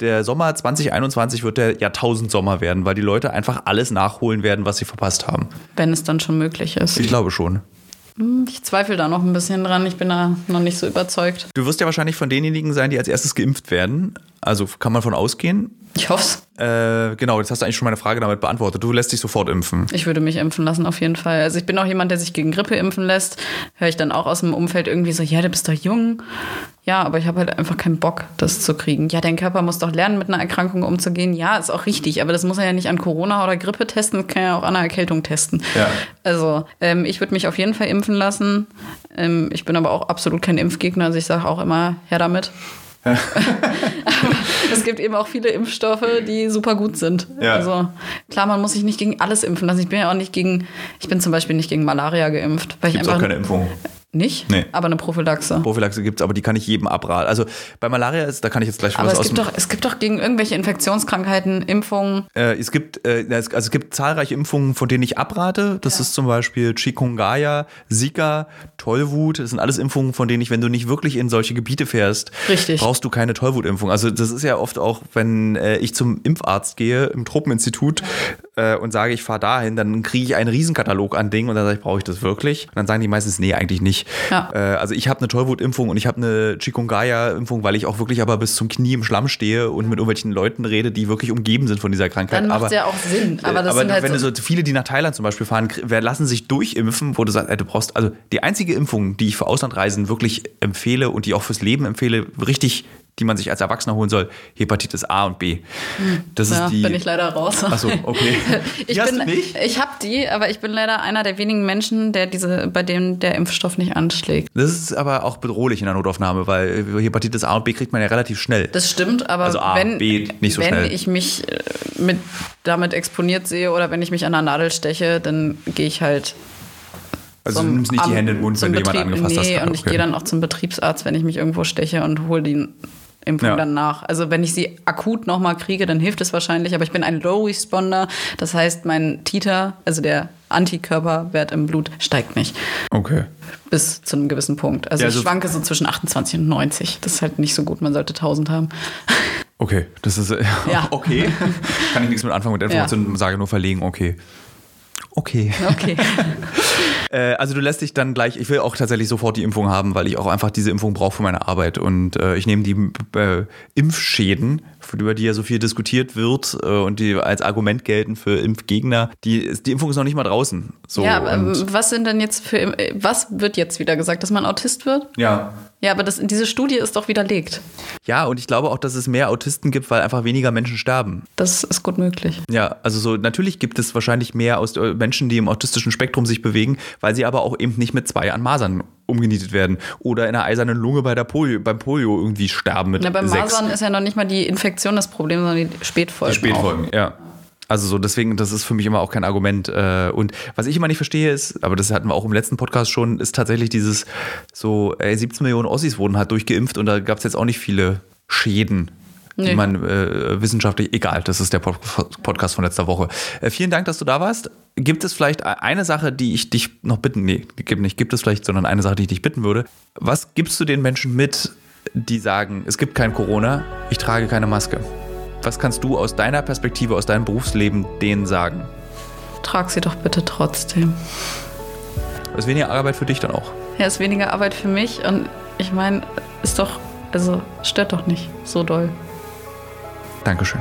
der Sommer 2021 wird der Jahrtausendsommer werden, weil die Leute einfach alles nachholen werden, was sie verpasst haben. Wenn es dann schon möglich ist. Ich glaube schon. Hm, ich zweifle da noch ein bisschen dran. Ich bin da noch nicht so überzeugt. Du wirst ja wahrscheinlich von denjenigen sein, die als erstes geimpft werden. Also kann man von ausgehen. Ich hoffe äh, genau, jetzt hast du eigentlich schon meine Frage damit beantwortet. Du lässt dich sofort impfen. Ich würde mich impfen lassen, auf jeden Fall. Also ich bin auch jemand, der sich gegen Grippe impfen lässt. Höre ich dann auch aus dem Umfeld irgendwie so, ja, du bist doch jung. Ja, aber ich habe halt einfach keinen Bock, das zu kriegen. Ja, dein Körper muss doch lernen, mit einer Erkrankung umzugehen. Ja, ist auch richtig, aber das muss er ja nicht an Corona oder Grippe testen, das kann ja auch an einer Erkältung testen. Ja. Also ähm, ich würde mich auf jeden Fall impfen lassen. Ähm, ich bin aber auch absolut kein Impfgegner. Also ich sage auch immer, her damit. [LAUGHS] es gibt eben auch viele Impfstoffe, die super gut sind. Ja. Also klar, man muss sich nicht gegen alles impfen lassen. Ich bin ja auch nicht gegen, ich bin zum Beispiel nicht gegen Malaria geimpft. Weil Gibt's ich auch einfach, keine Impfung. Nicht? Nee. Aber eine Prophylaxe. Prophylaxe gibt es, aber die kann ich jedem abraten. Also bei Malaria ist, da kann ich jetzt gleich Aber was es gibt, doch, es gibt doch gegen irgendwelche Infektionskrankheiten Impfungen. Äh, es gibt äh, es, also es gibt zahlreiche Impfungen, von denen ich abrate. Das ist zum Beispiel Chikungunya, Zika, Tollwut. Das sind alles Impfungen, von denen ich, wenn du nicht wirklich in solche Gebiete fährst, Richtig. brauchst du keine Tollwutimpfung. Also das ist ja oft auch, wenn äh, ich zum Impfarzt gehe im Tropeninstitut äh, und sage, ich fahre dahin, dann kriege ich einen Riesenkatalog an Dingen und dann sage ich, brauche ich das wirklich? Und dann sagen die meistens, nee, eigentlich nicht. Ja. Äh, also ich habe eine Tollwutimpfung und ich habe eine Chikungunya-Impfung, weil ich auch wirklich aber bis zum Knie im Schlamm stehe und mit irgendwelchen Leuten rede, die wirklich umgeben sind von dieser Krankheit. Dann macht ja auch Sinn. Aber das aber sind halt wenn so, du so viele, die nach Thailand zum Beispiel fahren, lassen sich durchimpfen, wo du sagst, ey, du brauchst, also die einzige Impfung, die ich für Auslandreisen wirklich empfehle und die auch fürs Leben empfehle, richtig, die man sich als Erwachsener holen soll, Hepatitis A und B. Das ja, ist die. bin ich leider raus. Achso, okay. [LAUGHS] Ich hast bin, du nicht? ich habe die, aber ich bin leider einer der wenigen Menschen, der diese, bei dem der Impfstoff nicht anschlägt. Das ist aber auch bedrohlich in der Notaufnahme, weil Hepatitis A und B kriegt man ja relativ schnell. Das stimmt, aber Also A, wenn, B nicht so wenn schnell. ich mich äh, mit, damit exponiert sehe oder wenn ich mich an der Nadel steche, dann gehe ich halt. Also du nimmst nicht die Hände in den Mund, wenn du jemanden angefasst hast. Nee, Ah, und ich okay. gehe dann auch zum Betriebsarzt, wenn ich mich irgendwo steche und hole die Impfung Ja. dann nach. Also wenn ich sie akut nochmal kriege, dann hilft es wahrscheinlich, aber ich bin ein Low Responder. Das heißt, mein Titer, also der Antikörperwert im Blut, steigt nicht. Okay. Bis zu einem gewissen Punkt. Also Ja, ich also- schwanke so zwischen 28 und 90. Das ist halt nicht so gut. Man sollte 1000 haben. Okay, das ist Ja. okay. Kann ich nichts mit anfangen mit Informationen, sage nur verlegen, okay. Okay. Okay. [LAUGHS] Äh, also du lässt dich dann gleich, ich will auch tatsächlich sofort die Impfung haben, weil ich auch einfach diese Impfung brauche für meine Arbeit. Und äh, ich nehme die äh, Impfschäden, über die ja so viel diskutiert wird äh, und die als Argument gelten für Impfgegner. Die, die Impfung ist noch nicht mal draußen. So, ja, was sind denn jetzt für, äh, was wird jetzt wieder gesagt, dass man Autist wird? ja. Ja, aber das, diese Studie ist doch widerlegt. ja, und ich glaube auch, dass es mehr Autisten gibt, weil einfach weniger Menschen sterben. Das ist gut möglich. Ja, also so natürlich gibt es wahrscheinlich mehr aus äh, Menschen, die im autistischen Spektrum sich bewegen, weil sie aber auch eben nicht mit zwei an Masern umgenietet werden oder in einer eisernen Lunge bei der Polio, beim Polio irgendwie sterben mit Na, beim sechs. Masern ist ja noch nicht mal die Infektion das Problem, sondern die Spätfolgen. Die Spätfolgen, ja. Also so, deswegen, das ist für mich immer auch kein Argument. äh, Und was ich immer nicht verstehe ist, aber das hatten wir auch im letzten Podcast schon, ist tatsächlich dieses so, ey, 17 Millionen Ossis wurden halt durchgeimpft und da gab es jetzt auch nicht viele Schäden. Die Nee. man äh, wissenschaftlich, egal, das ist der Pod Podcast von letzter Woche. Äh, vielen Dank, dass du da warst. Gibt es vielleicht eine Sache, die ich dich noch bitten, nee, gibt nicht, gibt es vielleicht, sondern eine Sache, die ich dich bitten würde. Was gibst du den Menschen mit, die sagen, es gibt kein Corona, ich trage keine Maske? Was kannst du aus deiner Perspektive, aus deinem Berufsleben denen sagen? Trag sie doch bitte trotzdem. Das ist weniger Arbeit für dich dann auch. Ja, ist weniger Arbeit für mich und ich meine, ist doch, also stört doch nicht so doll. Dankeschön.